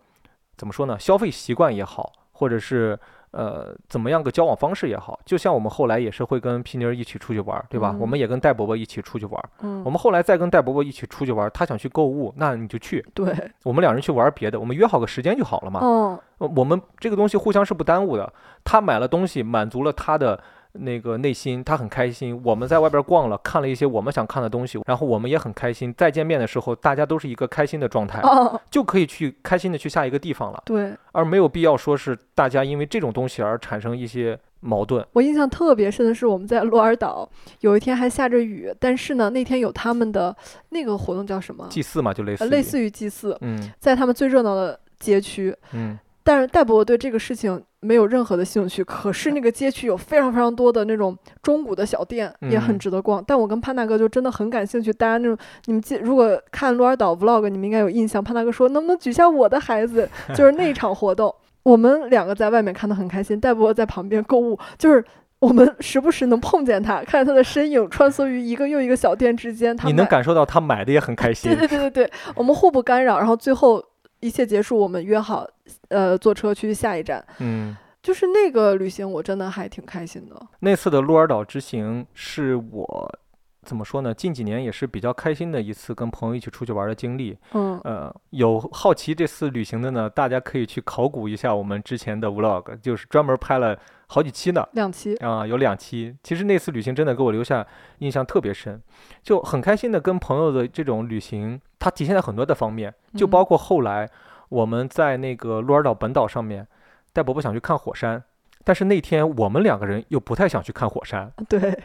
怎么说呢？消费习惯也好，或者是。呃，怎么样个交往方式也好，就像我们后来也是会跟皮妮儿一起出去玩，对吧？我们也跟戴伯伯一起出去玩。嗯，我们后来再跟戴伯伯一起出去玩，他想去购物，那你就去。*laughs* 对，我们两人去玩别的，我们约好个时间就好了嘛。嗯，我们这个东西互相是不耽误的。他买了东西，满足了他的。那个内心他很开心，我们在外边逛了，看了一些我们想看的东西，然后我们也很开心。再见面的时候，大家都是一个开心的状态，就可以去开心的去下一个地方了。对，而没有必要说是大家因为这种东西而产生一些矛盾。我印象特别深的是我们在鹿儿岛，有一天还下着雨，但是呢，那天有他们的那个活动叫什么？祭祀嘛，就类似类似于祭祀。嗯，在他们最热闹的街区。嗯。但是戴伯伯对这个事情没有任何的兴趣。可是那个街区有非常非常多的那种中古的小店，也很值得逛。但我跟潘大哥就真的很感兴趣。大家那种你们记，如果看鹿儿岛 vlog，你们应该有印象。潘大哥说能不能举下我的孩子？就是那场活动，我们两个在外面看得很开心，戴伯伯在旁边购物。就是我们时不时能碰见他，看见他的身影穿梭于一个又一个小店之间。他你能感受到他买的也很开心。对对对对对，我们互不干扰。然后最后。一切结束，我们约好，呃，坐车去下一站。嗯，就是那个旅行，我真的还挺开心的。那次的鹿儿岛之行是我怎么说呢？近几年也是比较开心的一次跟朋友一起出去玩的经历。嗯，呃，有好奇这次旅行的呢，大家可以去考古一下我们之前的 vlog，就是专门拍了好几期呢。两期啊，有两期。其实那次旅行真的给我留下印象特别深，就很开心的跟朋友的这种旅行。它体现在很多的方面，就包括后来我们在那个鹿儿岛本岛上面，戴伯伯想去看火山，但是那天我们两个人又不太想去看火山。对。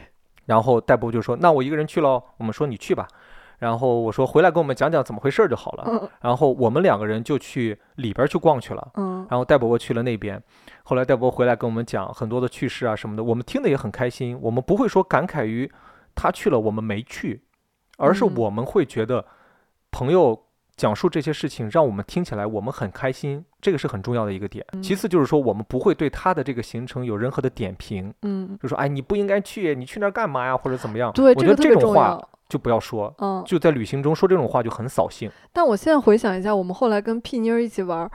然后戴伯伯就说：“那我一个人去喽。”我们说：“你去吧。”然后我说：“回来跟我们讲讲怎么回事就好了。”然后我们两个人就去里边去逛去了。嗯。然后戴伯伯去了那边，后来戴伯伯回来跟我们讲很多的趣事啊什么的，我们听得也很开心。我们不会说感慨于他去了我们没去，而是我们会觉得。朋友讲述这些事情，让我们听起来我们很开心，这个是很重要的一个点。其次就是说，我们不会对他的这个行程有任何的点评，嗯，就说哎你不应该去，你去那儿干嘛呀，或者怎么样？对，我觉得这种话就不要说，嗯，就在旅行中说这种话就很扫兴。但我现在回想一下，我们后来跟屁妮儿一起玩，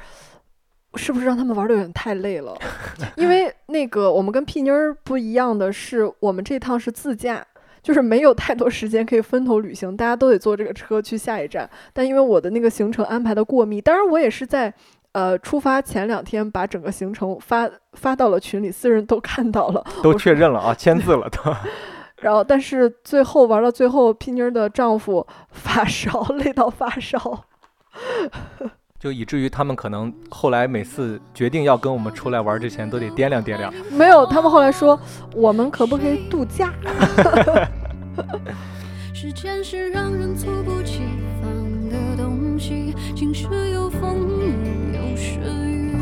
是不是让他们玩的有点太累了？*laughs* 因为那个我们跟屁妮儿不一样的是，我们这趟是自驾。就是没有太多时间可以分头旅行，大家都得坐这个车去下一站。但因为我的那个行程安排的过密，当然我也是在呃出发前两天把整个行程发发到了群里，四人都看到了，都确认了啊，签字了都。*laughs* 然后，但是最后玩到最后，皮妮儿的丈夫 *laughs* 发烧，累到发烧。就以至于他们可能后来每次决定要跟我们出来玩之前，都得掂量掂量。没有，他们后来说，我们可不可以度假？*laughs* 时间是让人猝不及防的东西，晴时有风，有时雨，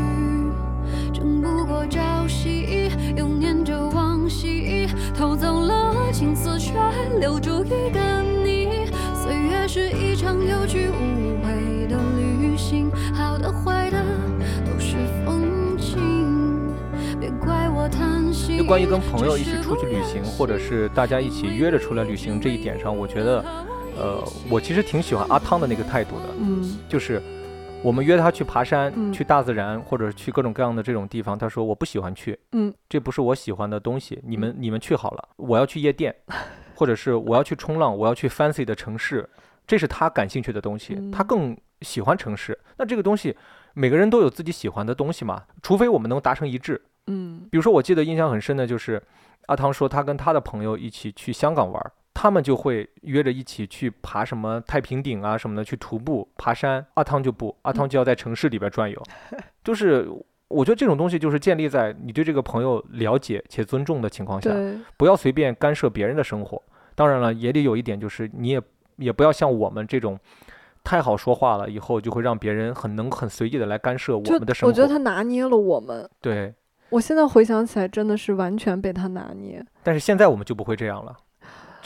争不过朝夕，又念着往昔，偷走了青丝，却留住一个你。岁月是一场有去无回。好的的都是风景，别怪我贪心。就关于跟朋友一起出去旅行，或者是大家一起约着出来旅行这一点上，我觉得，呃，我其实挺喜欢阿汤的那个态度的。嗯，就是我们约他去爬山、去大自然，或者去各种各样的这种地方，他说我不喜欢去。嗯，这不是我喜欢的东西，你们你们去好了，我要去夜店，或者是我要去冲浪，我要去 fancy 的城市，这是他感兴趣的东西，他更。喜欢城市，那这个东西，每个人都有自己喜欢的东西嘛，除非我们能达成一致。嗯，比如说，我记得印象很深的就是，阿汤说他跟他的朋友一起去香港玩，他们就会约着一起去爬什么太平顶啊什么的，去徒步爬山。阿汤就不，阿汤就要在城市里边转悠。*laughs* 就是我觉得这种东西就是建立在你对这个朋友了解且尊重的情况下，不要随便干涉别人的生活。当然了，也得有一点就是你也也不要像我们这种。太好说话了，以后就会让别人很能很随意的来干涉我们的生活。我觉得他拿捏了我们。对，我现在回想起来，真的是完全被他拿捏。但是现在我们就不会这样了，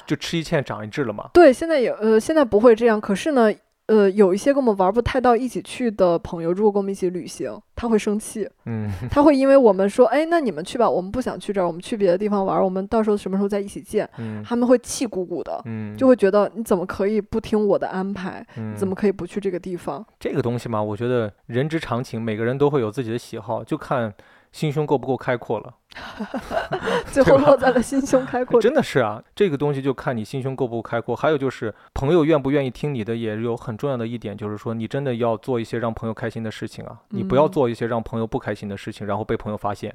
就吃一堑长一智了嘛。对，现在也呃，现在不会这样。可是呢。呃，有一些跟我们玩不太到一起去的朋友，如果跟我们一起旅行，他会生气。嗯，他会因为我们说，哎，那你们去吧，我们不想去这儿，我们去别的地方玩，我们到时候什么时候再一起见？嗯，他们会气鼓鼓的，嗯，就会觉得你怎么可以不听我的安排？怎么可以不去这个地方？这个东西嘛，我觉得人之常情，每个人都会有自己的喜好，就看。心胸够不够开阔了？*laughs* 最后落在了心胸开阔。真的是啊，这个东西就看你心胸够不够开阔。还有就是朋友愿不愿意听你的，也有很重要的一点，就是说你真的要做一些让朋友开心的事情啊，你不要做一些让朋友不开心的事情，然后被朋友发现，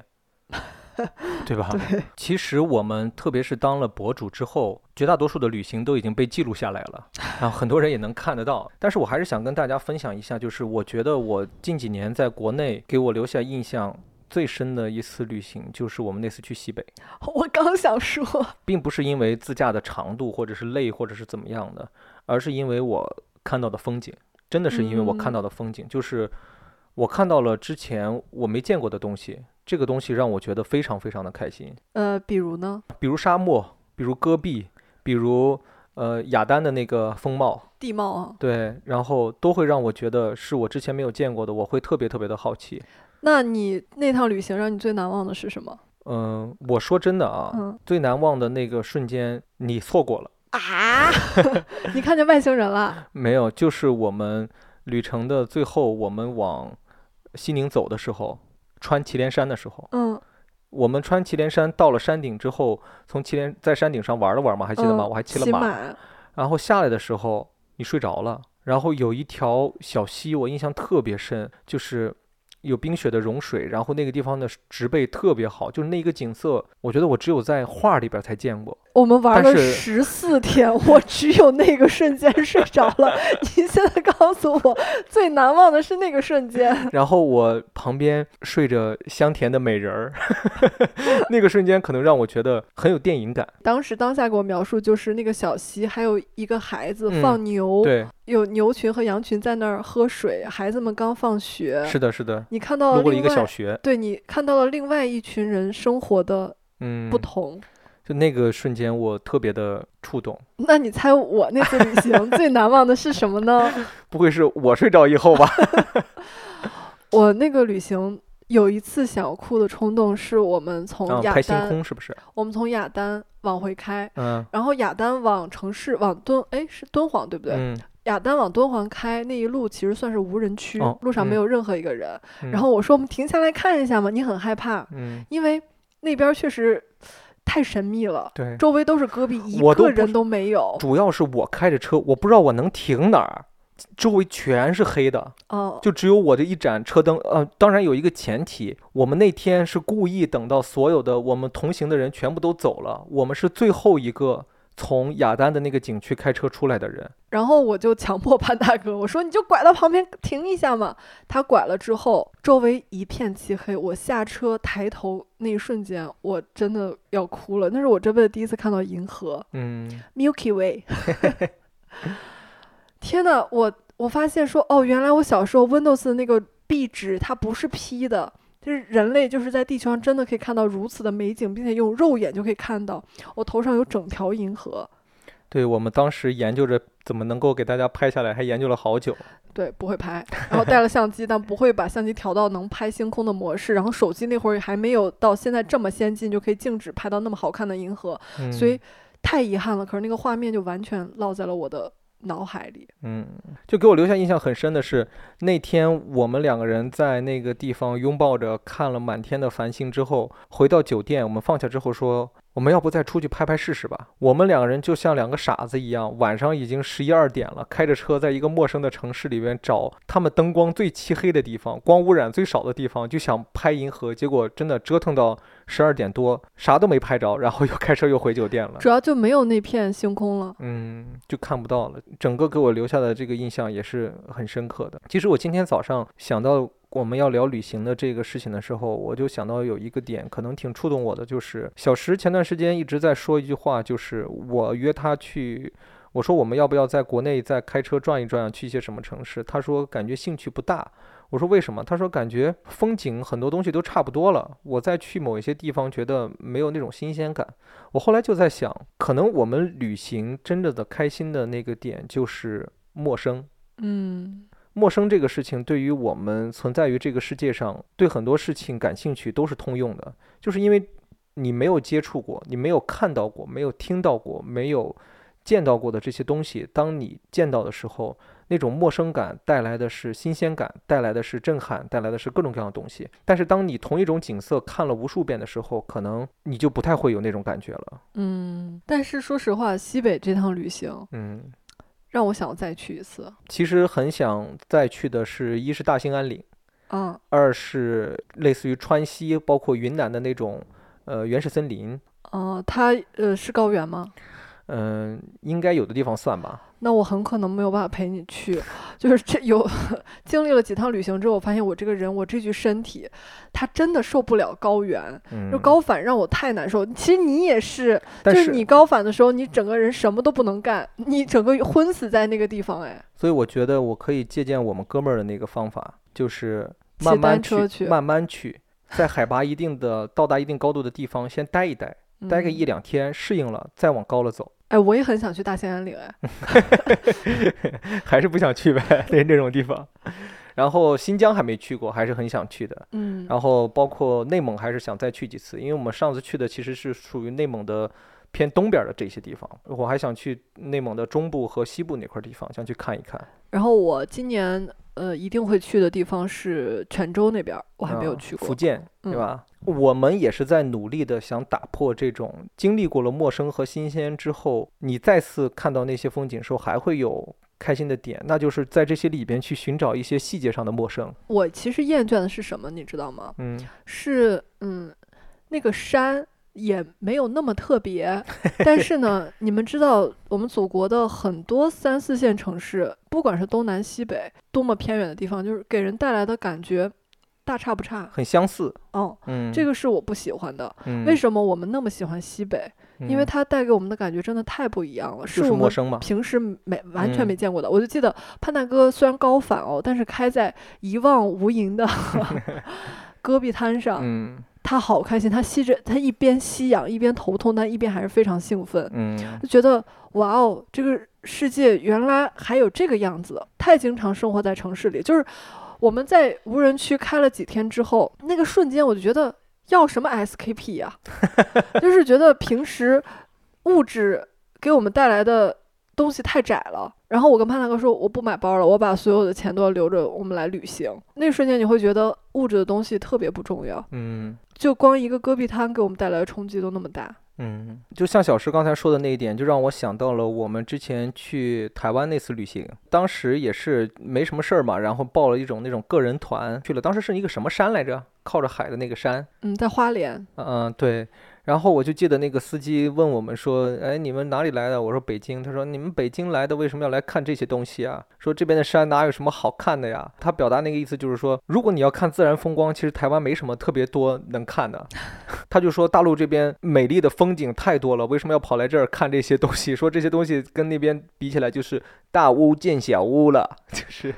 对吧？对。其实我们特别是当了博主之后，绝大多数的旅行都已经被记录下来了，然 *laughs* 后很多人也能看得到。但是我还是想跟大家分享一下，就是我觉得我近几年在国内给我留下印象。最深的一次旅行就是我们那次去西北。*laughs* 我刚想说，并不是因为自驾的长度或者是累或者是怎么样的，而是因为我看到的风景，真的是因为我看到的风景，就是我看到了之前我没见过的东西，这个东西让我觉得非常非常的开心。呃，比如呢？比如沙漠，比如戈壁，比如呃雅丹的那个风貌、地貌啊。对，然后都会让我觉得是我之前没有见过的，我会特别特别的好奇。那你那趟旅行让你最难忘的是什么？嗯，我说真的啊，最难忘的那个瞬间你错过了啊！*laughs* 你看见外星人了？*laughs* 没有，就是我们旅程的最后，我们往西宁走的时候，穿祁连山的时候。嗯。我们穿祁连山到了山顶之后，从祁连在山顶上玩了玩嘛，还记得吗？我还骑了马。然后下来的时候，你睡着了。然后有一条小溪，我印象特别深，就是。有冰雪的融水，然后那个地方的植被特别好，就是那个景色，我觉得我只有在画里边才见过。我们玩了十四天，*laughs* 我只有那个瞬间睡着了。*laughs* 您现在告诉我，最难忘的是那个瞬间。然后我旁边睡着香甜的美人儿，*laughs* 那个瞬间可能让我觉得很有电影感。当时当下给我描述就是那个小溪，还有一个孩子放牛，对，有牛群和羊群在那儿喝水，孩子们刚放学。是的，是的。你看到了一个小学，对你看到了另外一群人生活的不同。就那个瞬间，我特别的触动。*laughs* 那你猜我那次旅行 *laughs* 最难忘的是什么呢？*laughs* 不会是我睡着以后吧？我那个旅行有一次想哭的冲动，是我们从亚丹，是不是？我们从亚丹往回开，嗯，然后亚丹往城市往敦，哎，是敦煌对不对？嗯，雅丹往敦煌开那一路其实算是无人区，哦路上没嗯有任何一个人。嗯然后我说我们停下来看一下嘛，你很害怕，嗯，因为那边确实太神秘了，对，周围都是戈壁，一个人都没有。主要是我开着车，我不知道我能停哪儿，周围全是黑的，哦，就只有我这一盏车灯。呃，当然有一个前提，我们那天是故意等到所有的我们同行的人全部都走了，我们是最后一个从雅丹的那个景区开车出来的人。然后我就强迫潘大哥，我说你就拐到旁边停一下嘛。他拐了之后，周围一片漆黑。我下车抬头那一瞬间，我真的要哭了。那是我这辈子第一次看到银河嗯，，Milky Way。*laughs* 天呐，我我发现说，哦，原来我小时候 Windows 的那个壁纸它不是 P 的。就是人类就是在地球上真的可以看到如此的美景，并且用肉眼就可以看到。我头上有整条银河，对，我们当时研究着怎么能够给大家拍下来，还研究了好久。对，不会拍，然后带了相机，但不会把相机调到能拍星空的模式。然后手机那会儿还没有到现在这么先进，就可以静止拍到那么好看的银河，嗯、所以太遗憾了。可是那个画面就完全落在了我的脑海里。嗯，就给我留下印象很深的是，那天我们两个人在那个地方拥抱着看了满天的繁星之后，回到酒店，我们放下之后说，我们要不再出去拍拍试试吧？我们两个人就像两个傻子一样，晚上已经十一二点了，开着车在一个陌生的城市里面找他们灯光最漆黑的地方，光污染最少的地方，就想拍银河，结果真的折腾到十二点多，啥都没拍着，然后又开车又回酒店了。主要就没有那片星空了。嗯，就看不到了。整个给我留下的这个印象也是很深刻的。其实我今天早上想到我们要聊旅行的这个事情的时候，我就想到有一个点可能挺触动我的，就是小石前段时间一直在说一句话，就是我约他去。我说我们要不要在国内再开车转一转，去一些什么城市？他说感觉兴趣不大。我说为什么？他说感觉风景很多东西都差不多了，我再去某一些地方觉得没有那种新鲜感。我后来就在想，可能我们旅行真正的开心的那个点就是陌生。嗯陌生这个事情对于我们存在于这个世界上，对很多事情感兴趣都是通用的，就是因为你没有接触过，你没有看到过，没有听到过，没有见到过的这些东西，当你见到的时候，那种陌生感带来的是新鲜感，带来的是震撼，带来的是各种各样的东西。但是当你同一种景色看了无数遍的时候，可能你就不太会有那种感觉了。嗯，但是说实话，西北这趟旅行嗯，让我想再去一次。其实很想再去的是，一是大兴安岭。嗯二是类似于川西，包括云南的那种呃原始森林，哦，它呃是高原吗？嗯、应该有的地方算吧。那我很可能没有办法陪你去，就是这有 *laughs* 经历了几趟旅行之后，我发现我这个人，我这具身体，它真的受不了高原，嗯就，高反让我太难受。其实你也是，但就是你高反的时候，你整个人什么都不能干，你整个昏死在那个地方，哎，所以我觉得我可以借鉴我们哥们儿的那个方法，就是骑慢慢去慢慢去，在海拔一定的到达一定高度的地方先待一待，待个嗯一两天，适应了再往高了走。哎，我也很想去大兴安岭，哎，*laughs* 还是不想去呗，那那种地方。然后新疆还没去过，还是很想去的。嗯，然后包括内蒙还是想再去几次，因为我们上次去的其实是属于内蒙的偏东边的这些地方，我还想去内蒙的中部和西部那块儿地方，想去看一看。然后我今年呃一定会去的地方是泉州那边儿，我还没有啊去过。福建，对嗯吧？我们也是在努力的想打破这种经历过了陌生和新鲜之后，你再次看到那些风景时候还会有开心的点，那就是在这些里边去寻找一些细节上的陌生。我其实厌倦的是什么，你知道吗？嗯是嗯，那个山也没有那么特别，但是呢，*laughs* 你们知道我们祖国的很多三四线城市，不管是东南西北，多么偏远的地方，就是给人带来的感觉大差不差。很相似。哦，嗯，这个是我不喜欢的。嗯为什么我们那么喜欢西北？因为嗯它带给我们的感觉真的太不一样了，就是我。平时没完全嗯没见过的。我就记得潘大哥虽然高反哦，但是开在一望无垠的 *laughs* 戈壁滩上，嗯他好开心，他吸着他一边吸氧一边头痛，但一边还是非常兴奋，嗯就觉得哇哦，这个世界原来还有这个样子。太经常生活在城市里，就是我们在无人区开了几天之后，那个瞬间我就觉得要什么 SKP 呀、*laughs* 就是觉得平时物质给我们带来的。东西太窄了。然后我跟潘大哥说，我不买包了，我把所有的钱都要留着，我们来旅行。那瞬间你会觉得物质的东西特别不重要，嗯就光一个戈壁滩给我们带来的冲击都那么大。嗯，就像小石刚才说的那一点，就让我想到了我们之前去台湾那次旅行，当时也是没什么事儿嘛，然后报了一种那种个人团去了，当时是一个什么山来着？靠着海的那个山，嗯，在花莲，嗯，对。然后我就记得那个司机问我们说：“哎，你们哪里来的？”我说：“北京。”他说：“你们北京来的为什么要来看这些东西啊？说这边的山哪有什么好看的呀？”他表达那个意思就是说，如果你要看自然风光，其实台湾没什么特别多能看的。*laughs* 他就说大陆这边美丽的风景太多了，为什么要跑来这儿看这些东西？说这些东西跟那边比起来就是大巫见小巫了，*laughs* 就是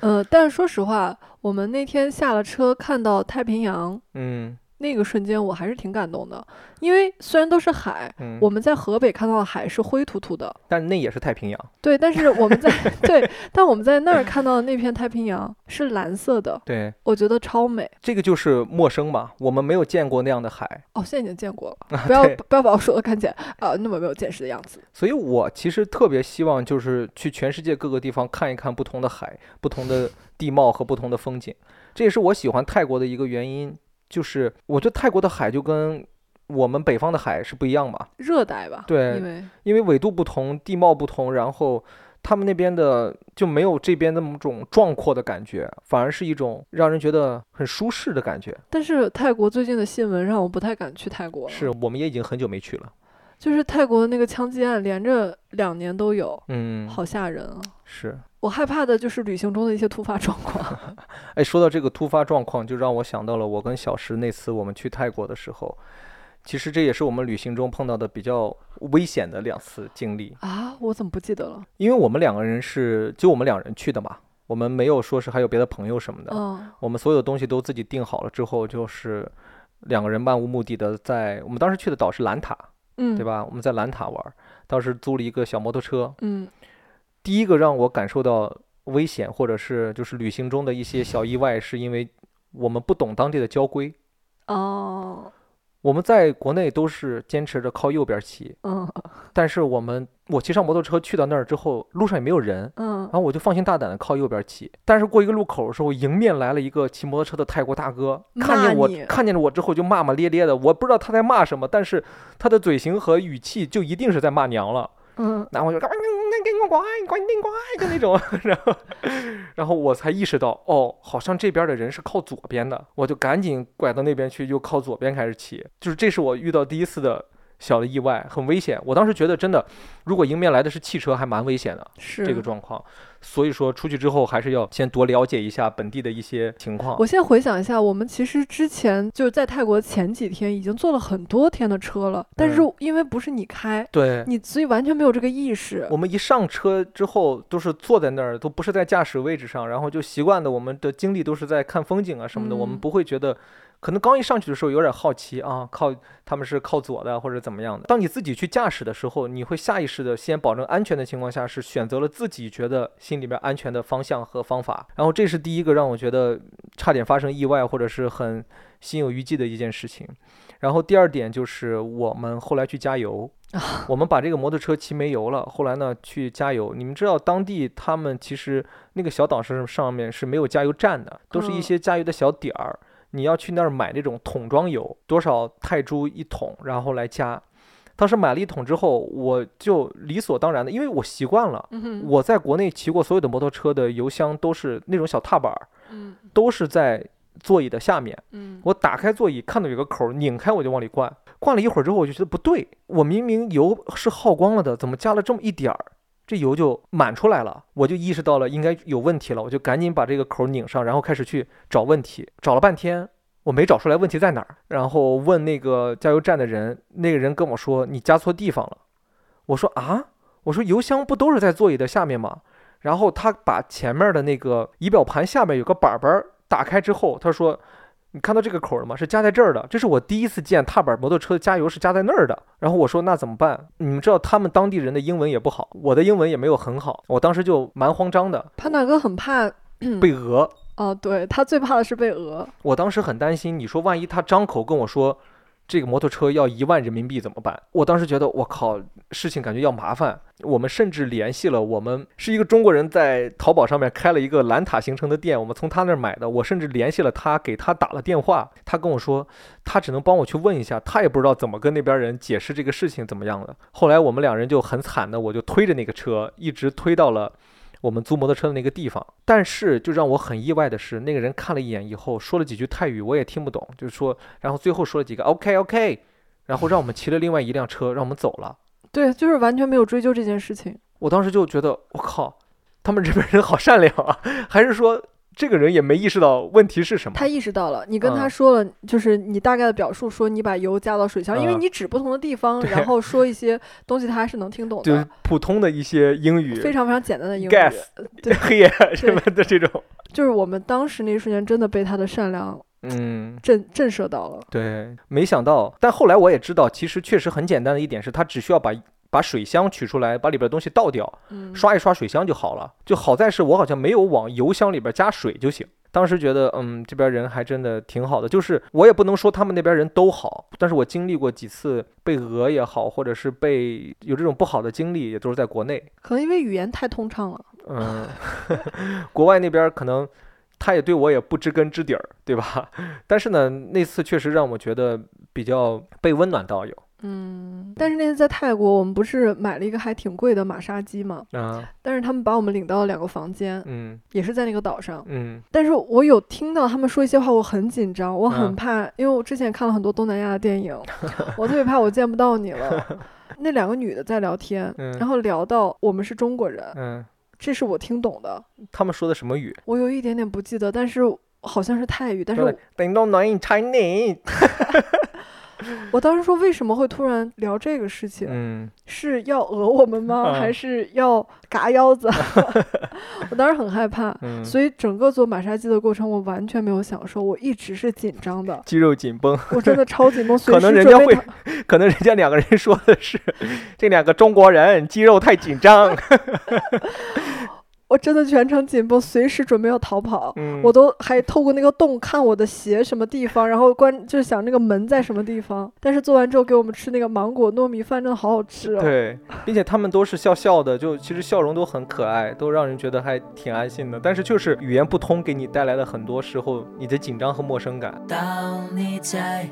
呃，但是说实话，我们那天下了车看到太平洋嗯那个瞬间，我还是挺感动的，因为虽然都是海，嗯，我们在河北看到的海是灰秃秃的，但那也是太平洋。对，但是我们在 *laughs* 对，但我们在那儿看到的那片太平洋是蓝色的，对，我觉得超美。这个就是陌生嘛，我们没有见过那样的海。哦，现在已经见过了，不要对不要把我说的看起来啊、那么没有见识的样子。所以我其实特别希望就是去全世界各个地方看一看不同的海、不同的地貌和不同的风景。这也是我喜欢泰国的一个原因，就是我觉得泰国的海就跟我们北方的海是不一样嘛，热带吧，对因为因为纬度不同、地貌不同，然后他们那边的就没有这边那么种壮阔的感觉，反而是一种让人觉得很舒适的感觉。但是泰国最近的新闻让我不太敢去泰国了，是我们也已经很久没去了。就是泰国的那个枪击案连着两年都有，嗯，好吓人啊！是。我害怕的就是旅行中的一些突发状况。*laughs* 哎，说到这个突发状况，就让我想到了我跟小石那次我们去泰国的时候，其实这也是我们旅行中碰到的比较危险的两次经历。啊，我怎么不记得了？因为我们两个人是就我们两人去的嘛，我们没有说是还有别的朋友什么的，嗯我们所有东西都自己定好了之后，就是两个人漫无目的的在我们当时去的岛是兰塔，嗯，对？吧？我们在兰塔玩儿，当时租了一个小摩托车。嗯第一个让我感受到危险或者是就是旅行中的一些小意外，是因为我们不懂当地的交规。哦我们在国内都是坚持着靠右边骑，嗯 *laughs* 但是我们我骑上摩托车去到那儿之后，路上也没有人，嗯然后我就放心大胆的靠右边骑。但是过一个路口的时候，迎面来了一个骑摩托车的泰国大哥，看见我看见了我之后就骂骂咧咧的，我不知道他在骂什么，但是他的嘴型和语气就一定是在骂娘了。嗯然后我就那给我乖乖点乖就那种，*laughs* 然后然后我才意识到，哦，好像这边的人是靠左边的，我就赶紧拐到那边去，又靠左边开始骑，就是这是我遇到第一次的小的意外，很危险。我当时觉得真的，如果迎面来的是汽车，还蛮危险的是这个状况。所以说出去之后还是要先多了解一下本地的一些情况我。现在回想一下，我们其实之前就是在泰国前几天已经坐了很多天的车了，但是嗯因为不是你开，对。你所以完全没有这个意识。我们一上车之后都是坐在那儿，都不是在驾驶位置上，然后就习惯的我们的精力都是在看风景啊什么的，我们嗯不会觉得，可能刚一上去的时候有点好奇啊，靠他们是靠左的或者怎么样的。当你自己去驾驶的时候，你会下意识的先保证安全的情况下，是选择了自己觉得心里边安全的方向和方法。然后这是第一个让我觉得差点发生意外或者是很心有余悸的一件事情。然后第二点就是我们后来去加油，我们把这个摩托车骑没油了，后来呢去加油。你们知道当地他们其实那个小岛上上面是没有加油站的，都是一嗯些加油的小点儿。你要去那儿买那种桶装油，多少泰铢一桶，然后来加。当时买了一桶之后，我就理所当然的，因为我习惯了。嗯我在国内骑过所有的摩托车的油箱都是那种小踏板儿，嗯都是在座椅的下面。嗯我打开座椅，看到有个口儿，拧开我就往里灌。灌了一会儿之后，我就觉得不对，我明明油是耗光了的，怎么加了这么一点儿，这油就满出来了？我就意识到了应该有问题了，我就赶紧把这个口拧上，然后开始去找问题。找了半天，我没找出来问题在哪儿，然后问那个加油站的人，那个人跟我说你加错地方了。我说啊，我说油箱不都是在座椅的下面吗？然后他把前面的那个仪表盘下面有个板板打开之后，他说：“你看到这个口儿了吗？是加在这儿的。这是我第一次见踏板摩托车加油是加在那儿的。”然后我说：“那怎么办？你们知道他们当地人的英文也不好，我的英文也没有很好，我当时就蛮慌张的，潘大哥很怕，*clears throat* 被讹。哦，对他最怕的是被讹。我当时很担心，你说万一他张口跟我说这个摩托车要一万人民币怎么办？我当时觉得我靠，事情感觉要麻烦。我们甚至联系了我们是一个中国人在淘宝上面开了一个蓝塔形成的店，我们从他那儿买的。我甚至联系了他，给他打了电话，他跟我说他只能帮我去问一下，他也不知道怎么跟那边人解释这个事情怎么样的。后来我们两人就很惨的，我就推着那个车一直推到了。我们租摩托车的那个地方，但是就让我很意外的是，那个人看了一眼以后，说了几句泰语，我也听不懂，就是说，然后最后说了几个 OK OK，然后让我们骑了另外一辆车，让我们走了。*laughs* 对，就是完全没有追究这件事情。我当时就觉得，我靠，他们日本人好善良啊，还是说？这个人也没意识到问题是什么。他意识到了，你跟他说了，就是你大概的表述，说你把油加到水箱，因为你指不同的地方，然后说一些东西，他还是能听懂的。就是普通的一些英语，非常非常简单的英语。gas，对，*laughs* 黑夜什么的这种。就是我们当时那一瞬间，真的被他的善良，嗯，震震慑到了。对，没想到，但后来我也知道，其实确实很简单的一点是，他只需要把。把水箱取出来，把里边的东西倒掉，刷一刷水箱就好了。就好在是我好像没有往油箱里边加水就行。当时觉得，嗯，这边人还真的挺好的。就是我也不能说他们那边人都好，但是我经历过几次被讹也好，或者是被有这种不好的经历，也都是在国内。可能因为语言太通畅了。嗯，*laughs* 国外那边可能他也对我也不知根知底儿，对吧？*laughs* 但是呢，那次确实让我觉得比较被温暖到有。嗯，但是那次在泰国，我们不是买了一个还挺贵的马杀鸡嘛？啊！但是他们把我们领到了两个房间，嗯，也是在那个岛上，嗯。但是我有听到他们说一些话，我很紧张，我很怕，因为我之前看了很多东南亚的电影，*laughs* 我特别怕我见不到你了。*laughs* 那两个女的在聊天，然后聊到我们是中国人，嗯，这是我听懂的。他们说的什么语？我有一点点不记得，但是好像是泰语，但是。They don't know in Chinese。*laughs* *laughs* 我当时说为什么会突然聊这个事情？嗯，是要讹我们吗？还是要嘎腰子？*laughs* 我当时很害怕，所以整个做马杀鸡的过程我完全没有享受，我一直是紧张的，肌肉紧绷。我真的超紧绷，*laughs* 可能人家会，可能人家两个人说的是这两个中国人肌肉太紧张。我真的全程紧绷，随时准备要逃跑。嗯，我都还透过那个洞看我的鞋什么地方，然后关就是想那个门在什么地方。但是做完之后给我们吃那个芒果糯米饭，真的好好吃哦。对，并且他们都是笑笑的，就其实笑容都很可爱，都让人觉得还挺安心的。但是就是语言不通，给你带来了很多时候你的紧张和陌生感。当你在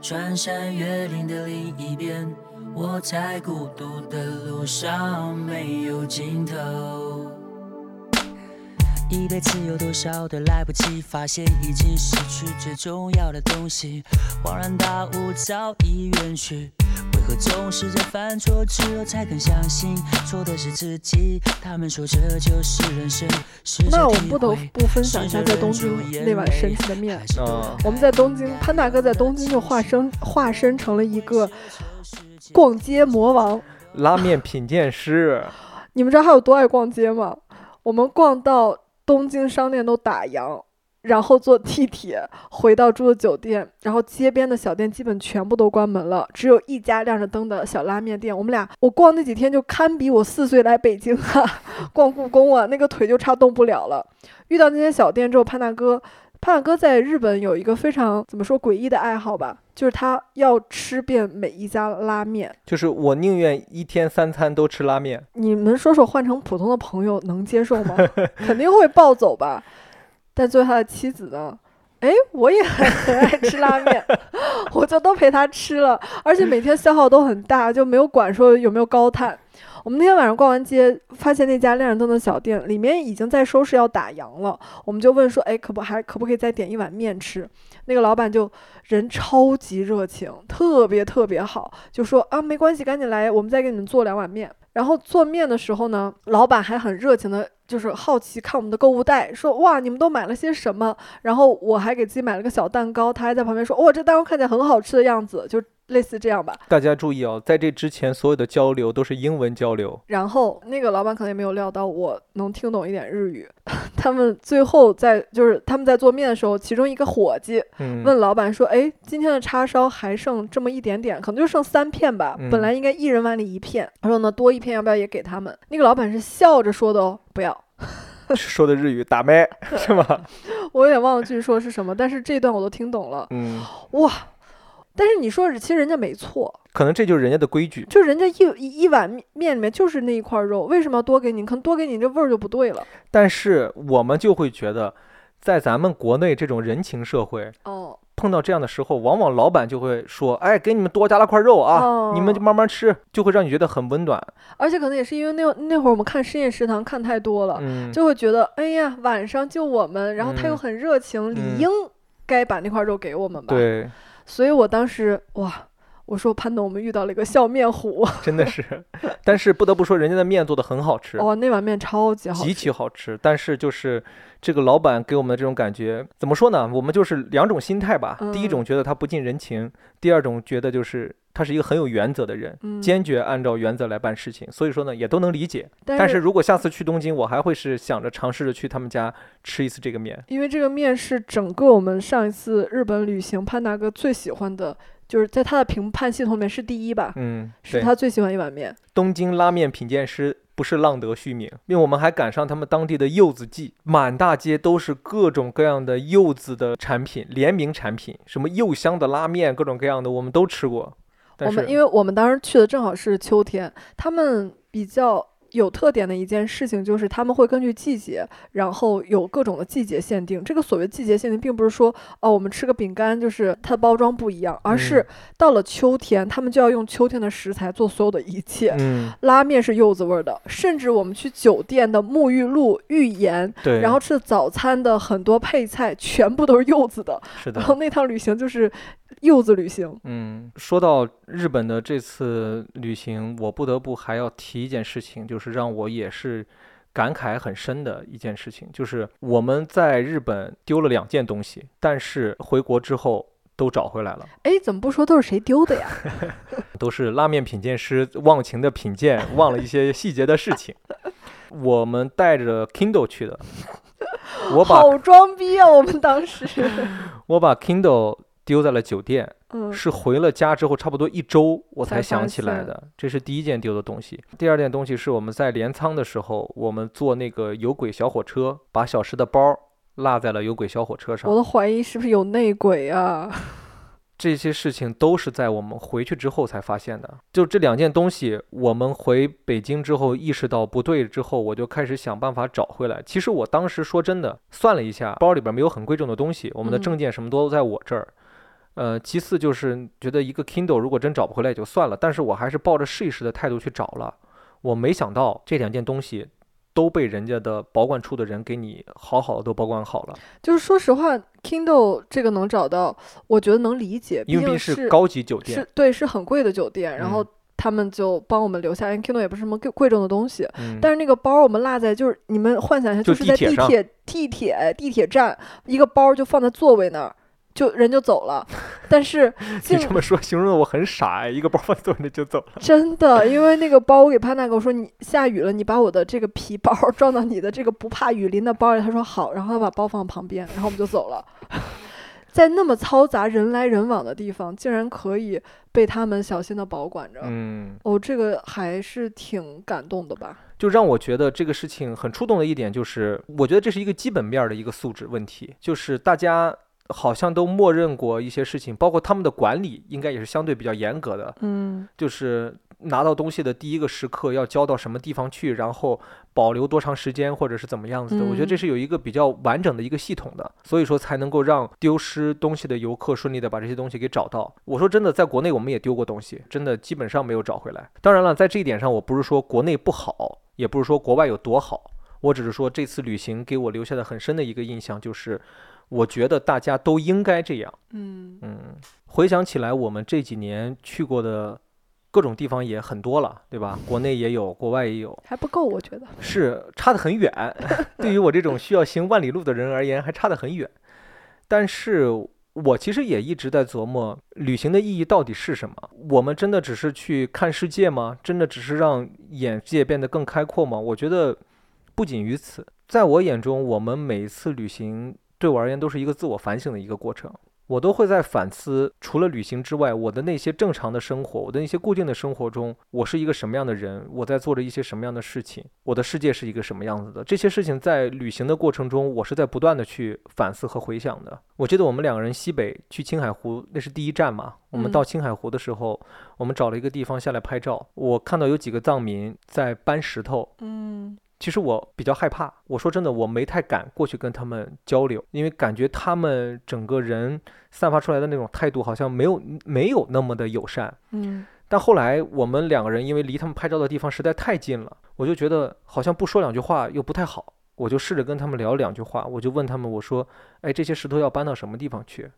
穿山越岭的另一边，我在孤独的路上没有尽头。一辈子有多少的来不及，发现已经失去最重要的东西，恍然大悟早已远去。为何总是在犯错之后才肯相信错的是自己？他们说这就是人生。那我们不得不分享一下在东京那碗神奇的面。我们在东京，潘大哥在东京就化身化身成了一个逛街魔王，拉面品鉴师。你们知道他有多爱逛街吗？我们逛到。东京商店都打烊，然后坐 *laughs* 地铁回到住的酒店，然后街边的小店基本全部都关门了，只有一家亮着灯的小拉面店。我们俩，我逛那几天就堪比我四岁来北京啊，*laughs* 逛故宫啊，那个腿就差动不了了。遇到那些小店之后，潘大哥。潘大哥在日本有一个非常怎么说诡异的爱好吧，就是他要吃遍每一家拉面。就是我宁愿一天三餐都吃拉面。你们说说，换成普通的朋友能接受吗？*laughs* 肯定会暴走吧。但作为他的妻子呢？哎，我也很 *laughs* 很爱吃拉面，我就都陪他吃了，而且每天消耗都很大，就没有管说有没有高碳。我们那天晚上逛完街，发现那家亮着灯的小店里面已经在收拾要打烊了。我们就问说：“哎，可不还可不可以再点一碗面吃？”那个老板就人超级热情，特别特别好，就说：“啊，没关系，赶紧来，我们再给你们做两碗面。”然后做面的时候呢，老板还很热情的，就是好奇看我们的购物袋，说：“哇，你们都买了些什么？”然后我还给自己买了个小蛋糕，他还在旁边说：“哇，这蛋糕看起来很好吃的样子。”就。类似这样吧，大家注意哦，在这之前所有的交流都是英文交流。然后那个老板可能也没有料到我能听懂一点日语。*laughs* 他们最后在就是他们在做面的时候，其中一个伙计问老板说：“哎，今天的叉烧还剩这么一点点，可能就剩三片吧，本来应该一人碗里一片。”他说：“呢，多一片要不要也给他们？”那个老板是笑着说的哦，不要。*laughs* 说的日语打麦是吗？*laughs* 我有点忘了具体说的是什么，但是这段我都听懂了。嗯，哇。但是你说是，其实人家没错，可能这就是人家的规矩。就人家一一一碗面面里面就是那一块肉，为什么要多给你？可能多给你这味儿就不对了。但是我们就会觉得，在咱们国内这种人情社会，哦，碰到这样的时候，往往老板就会说：“哎，给你们多加了块肉啊，你们就哦慢慢吃，就会让你觉得很温暖。而且可能也是因为那那会儿我们看深夜食堂看太多了，嗯，就会觉得，哎呀，晚上就我们，然后他又嗯很热情，理嗯应该把那块肉给我们吧。对，所以我当时哇，我说潘总，我们遇到了一个笑面虎，真的是。*laughs* 但是不得不说，人家的面做的很好吃，哇，那碗面超级好极，其好吃。但是就是这个老板给我们的这种感觉，怎么说呢？我们就是两种心态吧。第一种嗯觉得他不近人情，第二种觉得就是他是一个很有原则的人，嗯，坚决按照原则来办事情。所以说呢，也都能理解。但但是如果下次去东京，我还会是想着尝试着去他们家吃一次这个面。因为这个面是整个我们上一次日本旅行潘大哥最喜欢的，就是在他的评判系统里面是第一吧，嗯，是，他最喜欢一碗面。东京拉面品鉴师不是浪得虚名，因为我们还赶上他们当地的柚子季，满大街都是各种各样的柚子的产品，联名产品，什么柚香的拉面，各种各样的我们都吃过。我们因为我们当时去的正好是秋天，他们比较有特点的一件事情就是他们会根据季节，然后有各种的季节限定。这个所谓季节限定，并不是说哦，我们吃个饼干就是它的包装不一样，而是嗯到了秋天，他们就要用秋天的食材做所有的一切。嗯，拉面是柚子味儿的，甚至我们去酒店的沐浴露、浴盐，对，然后吃的早餐的很多配菜全部都是柚子的。是的然，后那趟旅行就是柚子旅行。嗯，说到日本的这次旅行，我不得不还要提一件事情，就是让我也是感慨很深的一件事情，就是我们在日本丢了两件东西，但是回国之后都找回来了，哎，怎么不说都是谁丢的呀？*laughs* 都是拉面品鉴师忘情的品鉴，忘了一些细节的事情。*laughs* 我们带着 Kindle 去的，我把好装逼啊！我们当时，*laughs* 我把 Kindle 丢在了酒店，嗯，是回了家之后差不多一周我才想起来的，这是第一件丢的东西。第二件东西是我们在镰仓的时候，我们坐那个有轨小火车，把小石的包落在了有轨小火车上我。都怀疑是不是有内鬼啊！这些事情都是在我们回去之后才发现的。就这两件东西，我们回北京之后意识到不对之后，我就开始想办法找回来。其实我当时说真的，算了一下，包里边没有很贵重的东西，我们的嗯证件什么都在我这儿。呃，其次就是觉得一个 Kindle 如果真找不回来也就算了，但是我还是抱着试一试的态度去找了。我没想到这两件东西都被人家的保管处的人给你好好的都保管好了，就是说实话，Kindle 这个能找到，我觉得能理解，因为毕竟是高级酒店是。对，是很贵的酒店，然后嗯他们就帮我们留下，因为 Kindle 也不是什么贵贵重的东西，嗯，但是那个包我们落在就是你们幻想一下，就是在地铁地铁地铁地铁站，一个包就放在座位那儿，就人就走了，*laughs* 但是你这么说形容的我很傻哎，一个包放坐那就走了。*laughs* 真的，因为那个包，我给潘大哥说，你下雨了，你把我的这个皮包装到你的这个不怕雨淋的包里。他说好，然后他把包放旁边，然后我们就走了。*laughs* 在那么嘈杂、人来人往的地方，竟然可以被他们小心的保管着，嗯，哦，这个还是挺感动的吧？就让我觉得这个事情很触动的一点就是，我觉得这是一个基本面儿的一个素质问题，就是大家好像都默认过一些事情，包括他们的管理应该也是相对比较严格的，嗯就是拿到东西的第一个时刻要交到什么地方去，然后保留多长时间，或者是怎么样子的。我觉得这嗯是有一个比较完整的一个系统的，所以说才能够让丢失东西的游客顺利的把这些东西给找到。我说真的，在国内我们也丢过东西，真的基本上没有找回来。当然了，在这一点上，我不是说国内不好，也不是说国外有多好，我只是说这次旅行给我留下的很深的一个印象就是，我觉得大家都应该这样。嗯嗯，回想起来，我们这几年去过的各种地方也很多了，对吧？国内也有，国外也有，还不够，我觉得。是差得很远。*laughs* 对于我这种需要行万里路的人而言，还差得很远。但是我其实也一直在琢磨，旅行的意义到底是什么？我们真的只是去看世界吗？真的只是让眼界变得更开阔吗？我觉得不仅于此。在我眼中，我们每一次旅行对我而言都是一个自我反省的一个过程。我都会在反思，除了旅行之外，我的那些正常的生活，我的那些固定的生活中，我是一个什么样的人？我在做着一些什么样的事情？我的世界是一个什么样子的？这些事情在旅行的过程中，我是在不断的去反思和回想的。我记得我们两个人西北去青海湖，那是第一站嘛。我们嗯到青海湖的时候，我们找了一个地方下来拍照。我看到有几个藏民在搬石头，嗯其实我比较害怕，我说真的，我没太敢过去跟他们交流，因为感觉他们整个人散发出来的那种态度好像没有没有那么的友善。嗯但后来我们两个人因为离他们拍照的地方实在太近了，我就觉得好像不说两句话又不太好，我就试着跟他们聊两句话，我就问他们，我说，哎，这些石头要搬到什么地方去？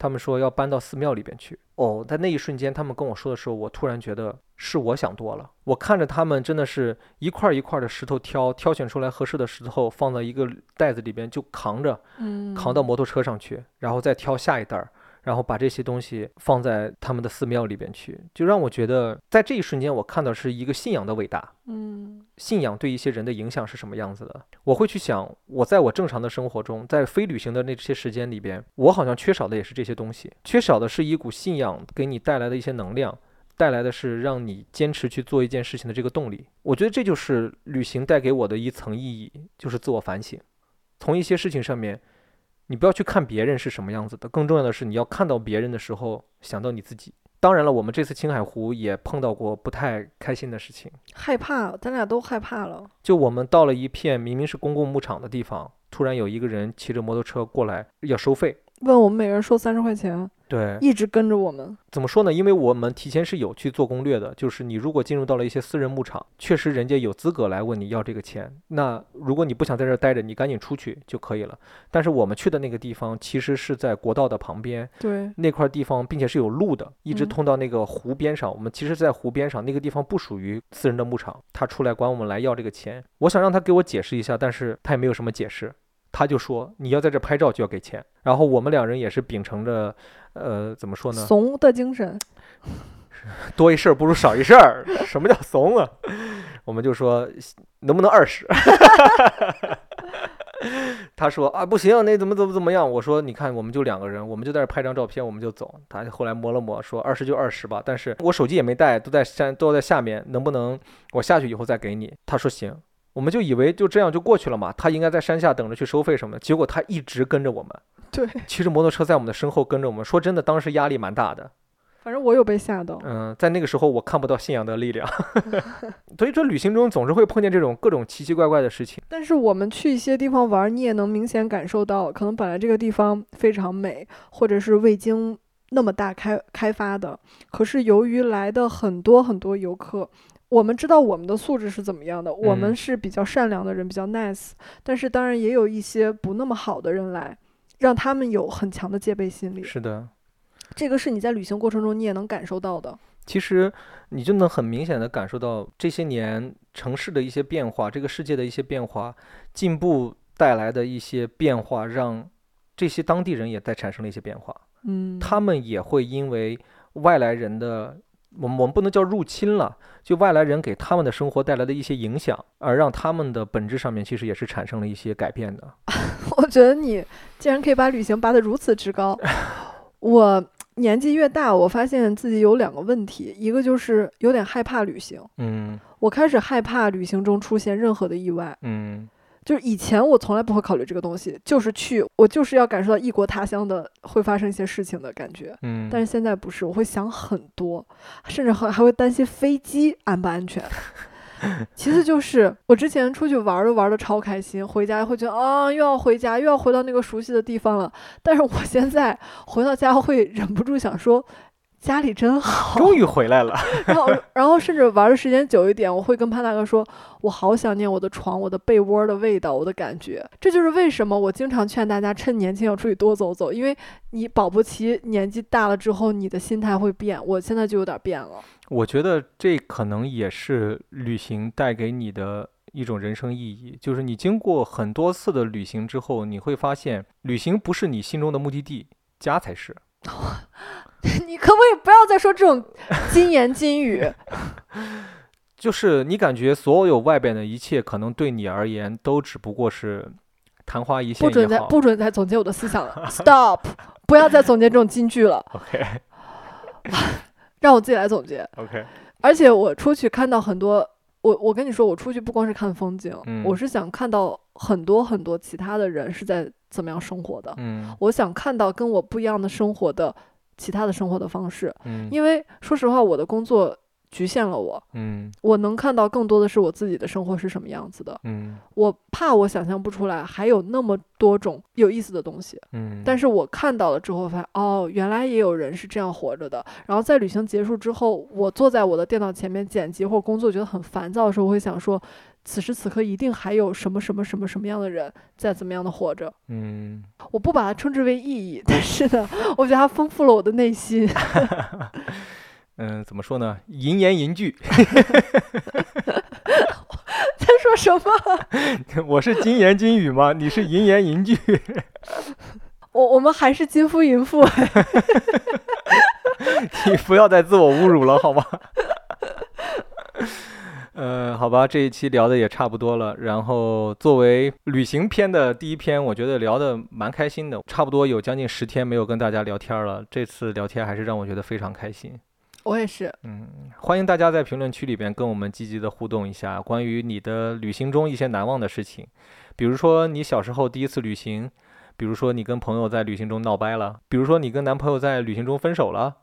他们说要搬到寺庙里边去。哦，在那一瞬间，他们跟我说的时候，我突然觉得是我想多了。我看着他们真的是一块一块的石头挑，挑选出来合适的石头，放在一个袋子里边就扛着，嗯，扛到摩托车上去，然后再挑下一袋儿，然后把这些东西放在他们的寺庙里边去，就让我觉得在这一瞬间，我看到是一个信仰的伟大。嗯信仰对一些人的影响是什么样子的？我会去想，我在我正常的生活中，在非旅行的那些时间里边，我好像缺少的也是这些东西，缺少的是一股信仰给你带来的一些能量，带来的是让你坚持去做一件事情的这个动力。我觉得这就是旅行带给我的一层意义，就是自我反省。从一些事情上面，你不要去看别人是什么样子的，更重要的是你要看到别人的时候想到你自己。当然了，我们这次青海湖也碰到过不太开心的事情。害怕，咱俩都害怕了。就我们到了一片明明是公共牧场的地方，突然有一个人骑着摩托车过来要收费。问我们每人收三十块钱，对，一直跟着我们。怎么说呢？因为我们提前是有去做攻略的，就是你如果进入到了一些私人牧场，确实人家有资格来问你要这个钱。那如果你不想在这儿待着，你赶紧出去就可以了。但是我们去的那个地方其实是在国道的旁边，对，那块地方，并且是有路的，一直嗯通到那个湖边上。我们其实是在湖边上，那个地方不属于私人的牧场。他出来管我们来要这个钱，我想让他给我解释一下，但是他也没有什么解释。他就说你要在这拍照就要给钱，然后我们两人也是秉承着，呃，怎么说呢？怂的精神。*laughs* 多一事不如少一事儿。*laughs* 什么叫怂啊？我们就说能不能二十？*laughs* 他说啊不行，那怎么怎么怎么样？我说你看，我们就两个人，我们就在这拍张照片，我们就走。他后来摸了摸，说二十就二十吧，但是我手机也没带，都在山都在下面，能不能我下去以后再给你？他说行。我们就以为就这样就过去了嘛，他应该在山下等着去收费什么的，结果他一直跟着我们，*laughs* 对，骑着摩托车在我们的身后跟着我们。说真的，当时压力蛮大的。反正我有被吓到。嗯，在那个时候我看不到信仰的力量，*laughs* 所以说旅行中总是会碰见这种各种奇奇怪怪的事情。但是我们去一些地方玩，你也能明显感受到，可能本来这个地方非常美，或者是未经那么大开开发的，可是由于来的很多很多游客。我们知道我们的素质是怎么样的，我们嗯是比较善良的人，比较 nice，但是当然也有一些不那么好的人来，让他们有很强的戒备心理。是的，这个是你在旅行过程中你也能感受到的。其实你就能很明显的感受到这些年城市的一些变化，这个世界的一些变化，进步带来的一些变化，让这些当地人也在产生了一些变化。嗯，他们也会因为外来人的，我们我们不能叫入侵了，就外来人给他们的生活带来的一些影响，而让他们的本质上面其实也是产生了一些改变的。*laughs* 我觉得你竟然可以把旅行拔得如此之高。*laughs* 我年纪越大，我发现自己有两个问题，一个就是有点害怕旅行，嗯我开始害怕旅行中出现任何的意外。嗯就是以前我从来不会考虑这个东西，就是去，我就是要感受到异国他乡的会发生一些事情的感觉。嗯，但是现在不是，我会想很多，甚至还还会担心飞机安不安全。其次就是我之前出去玩儿都玩的超开心，回家会觉得啊又要回家，又要回到那个熟悉的地方了。但是我现在回到家会忍不住想说，家里真好。终于回来了。*laughs* 然后然后甚至玩的时间久一点，我会跟潘大哥说，我好想念我的床、我的被窝的味道、我的感觉。这就是为什么我经常劝大家趁年轻要出去多走走，因为你保不齐年纪大了之后，你的心态会变。我现在就有点变了。我觉得这可能也是旅行带给你的一种人生意义，就是你经过很多次的旅行之后，你会发现，旅行不是你心中的目的地，家才是。*laughs* *laughs* 你可不可以不要再说这种金言金语？*laughs* 就是你感觉所有外边的一切，可能对你而言都只不过是昙花一现不准。再不准再总结我的思想了，stop，*laughs* 不要再总结这种金句了，OK 让我自己来总结。OK，而且我出去看到很多，我我跟你说，我出去不光是看风景，嗯我是想看到很多很多其他的人是在怎么样生活的。嗯我想看到跟我不一样的生活的其他的生活的方式，嗯因为说实话，我的工作局限了我，嗯我能看到更多的是我自己的生活是什么样子的。嗯我怕我想象不出来，还有那么多种有意思的东西。嗯，但是我看到了之后，发现哦，原来也有人是这样活着的。然后在旅行结束之后，我坐在我的电脑前面剪辑或者工作觉得很烦躁的时候，我会想说，此时此刻一定还有什么什么什么什么样的人在怎么样的活着。嗯我不把它称之为意义，但是呢，我觉得它丰富了我的内心。*laughs* 嗯，怎么说呢？银言银句，在说什么？*laughs* 我是金言金语吗？你是银言银句。*laughs* 我我们还是金夫银妇。你不要再自我侮辱了，好吗？呃，好吧，这一期聊的也差不多了。然后作为旅行篇的第一篇，我觉得聊的蛮开心的，差不多有将近十天没有跟大家聊天了。这次聊天还是让我觉得非常开心。我也是，嗯，欢迎大家在评论区里边跟我们积极的互动一下，关于你的旅行中一些难忘的事情，比如说你小时候第一次旅行，比如说你跟朋友在旅行中闹掰了，比如说你跟男朋友在旅行中分手了，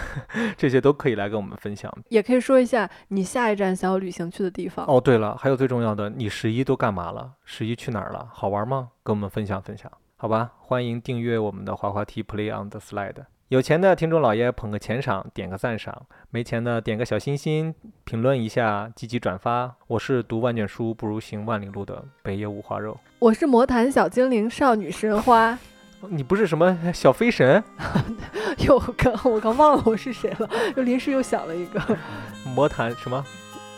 *laughs* 这些都可以来跟我们分享。也可以说一下你下一站想要旅行去的地方。哦，对了，还有最重要的，你十一都干嘛了？十一去哪儿了？好玩吗？跟我们分享分享，好吧？欢迎订阅我们的滑滑梯 Play on the Slide。有钱的听众老爷捧个钱赏，点个赞赏；没钱的点个小心心，评论一下，积极转发。我是读万卷书不如行万里路的北野五花肉。我是魔毯小精灵少女神花。*laughs* 你不是什么小飞神？*laughs* 哟，我刚我刚忘了我是谁了，又临时又想了一个 *laughs* 魔毯什么？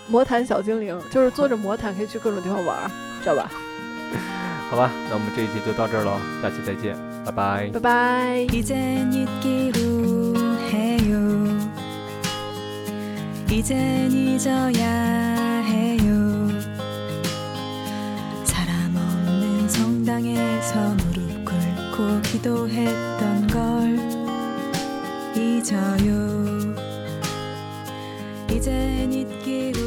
魔毯小精灵，就是坐着魔毯可以去各种地方玩儿，知道吧？好吧，那我们这一期就到这儿喽，下期再见， 바이바이. 바이바이. 이젠 잊기로 해요. 이젠 잊어야 해요. 사람 없는 성당에서 무릎 꿇고 기도했던 걸 잊어요. 이젠 잊기로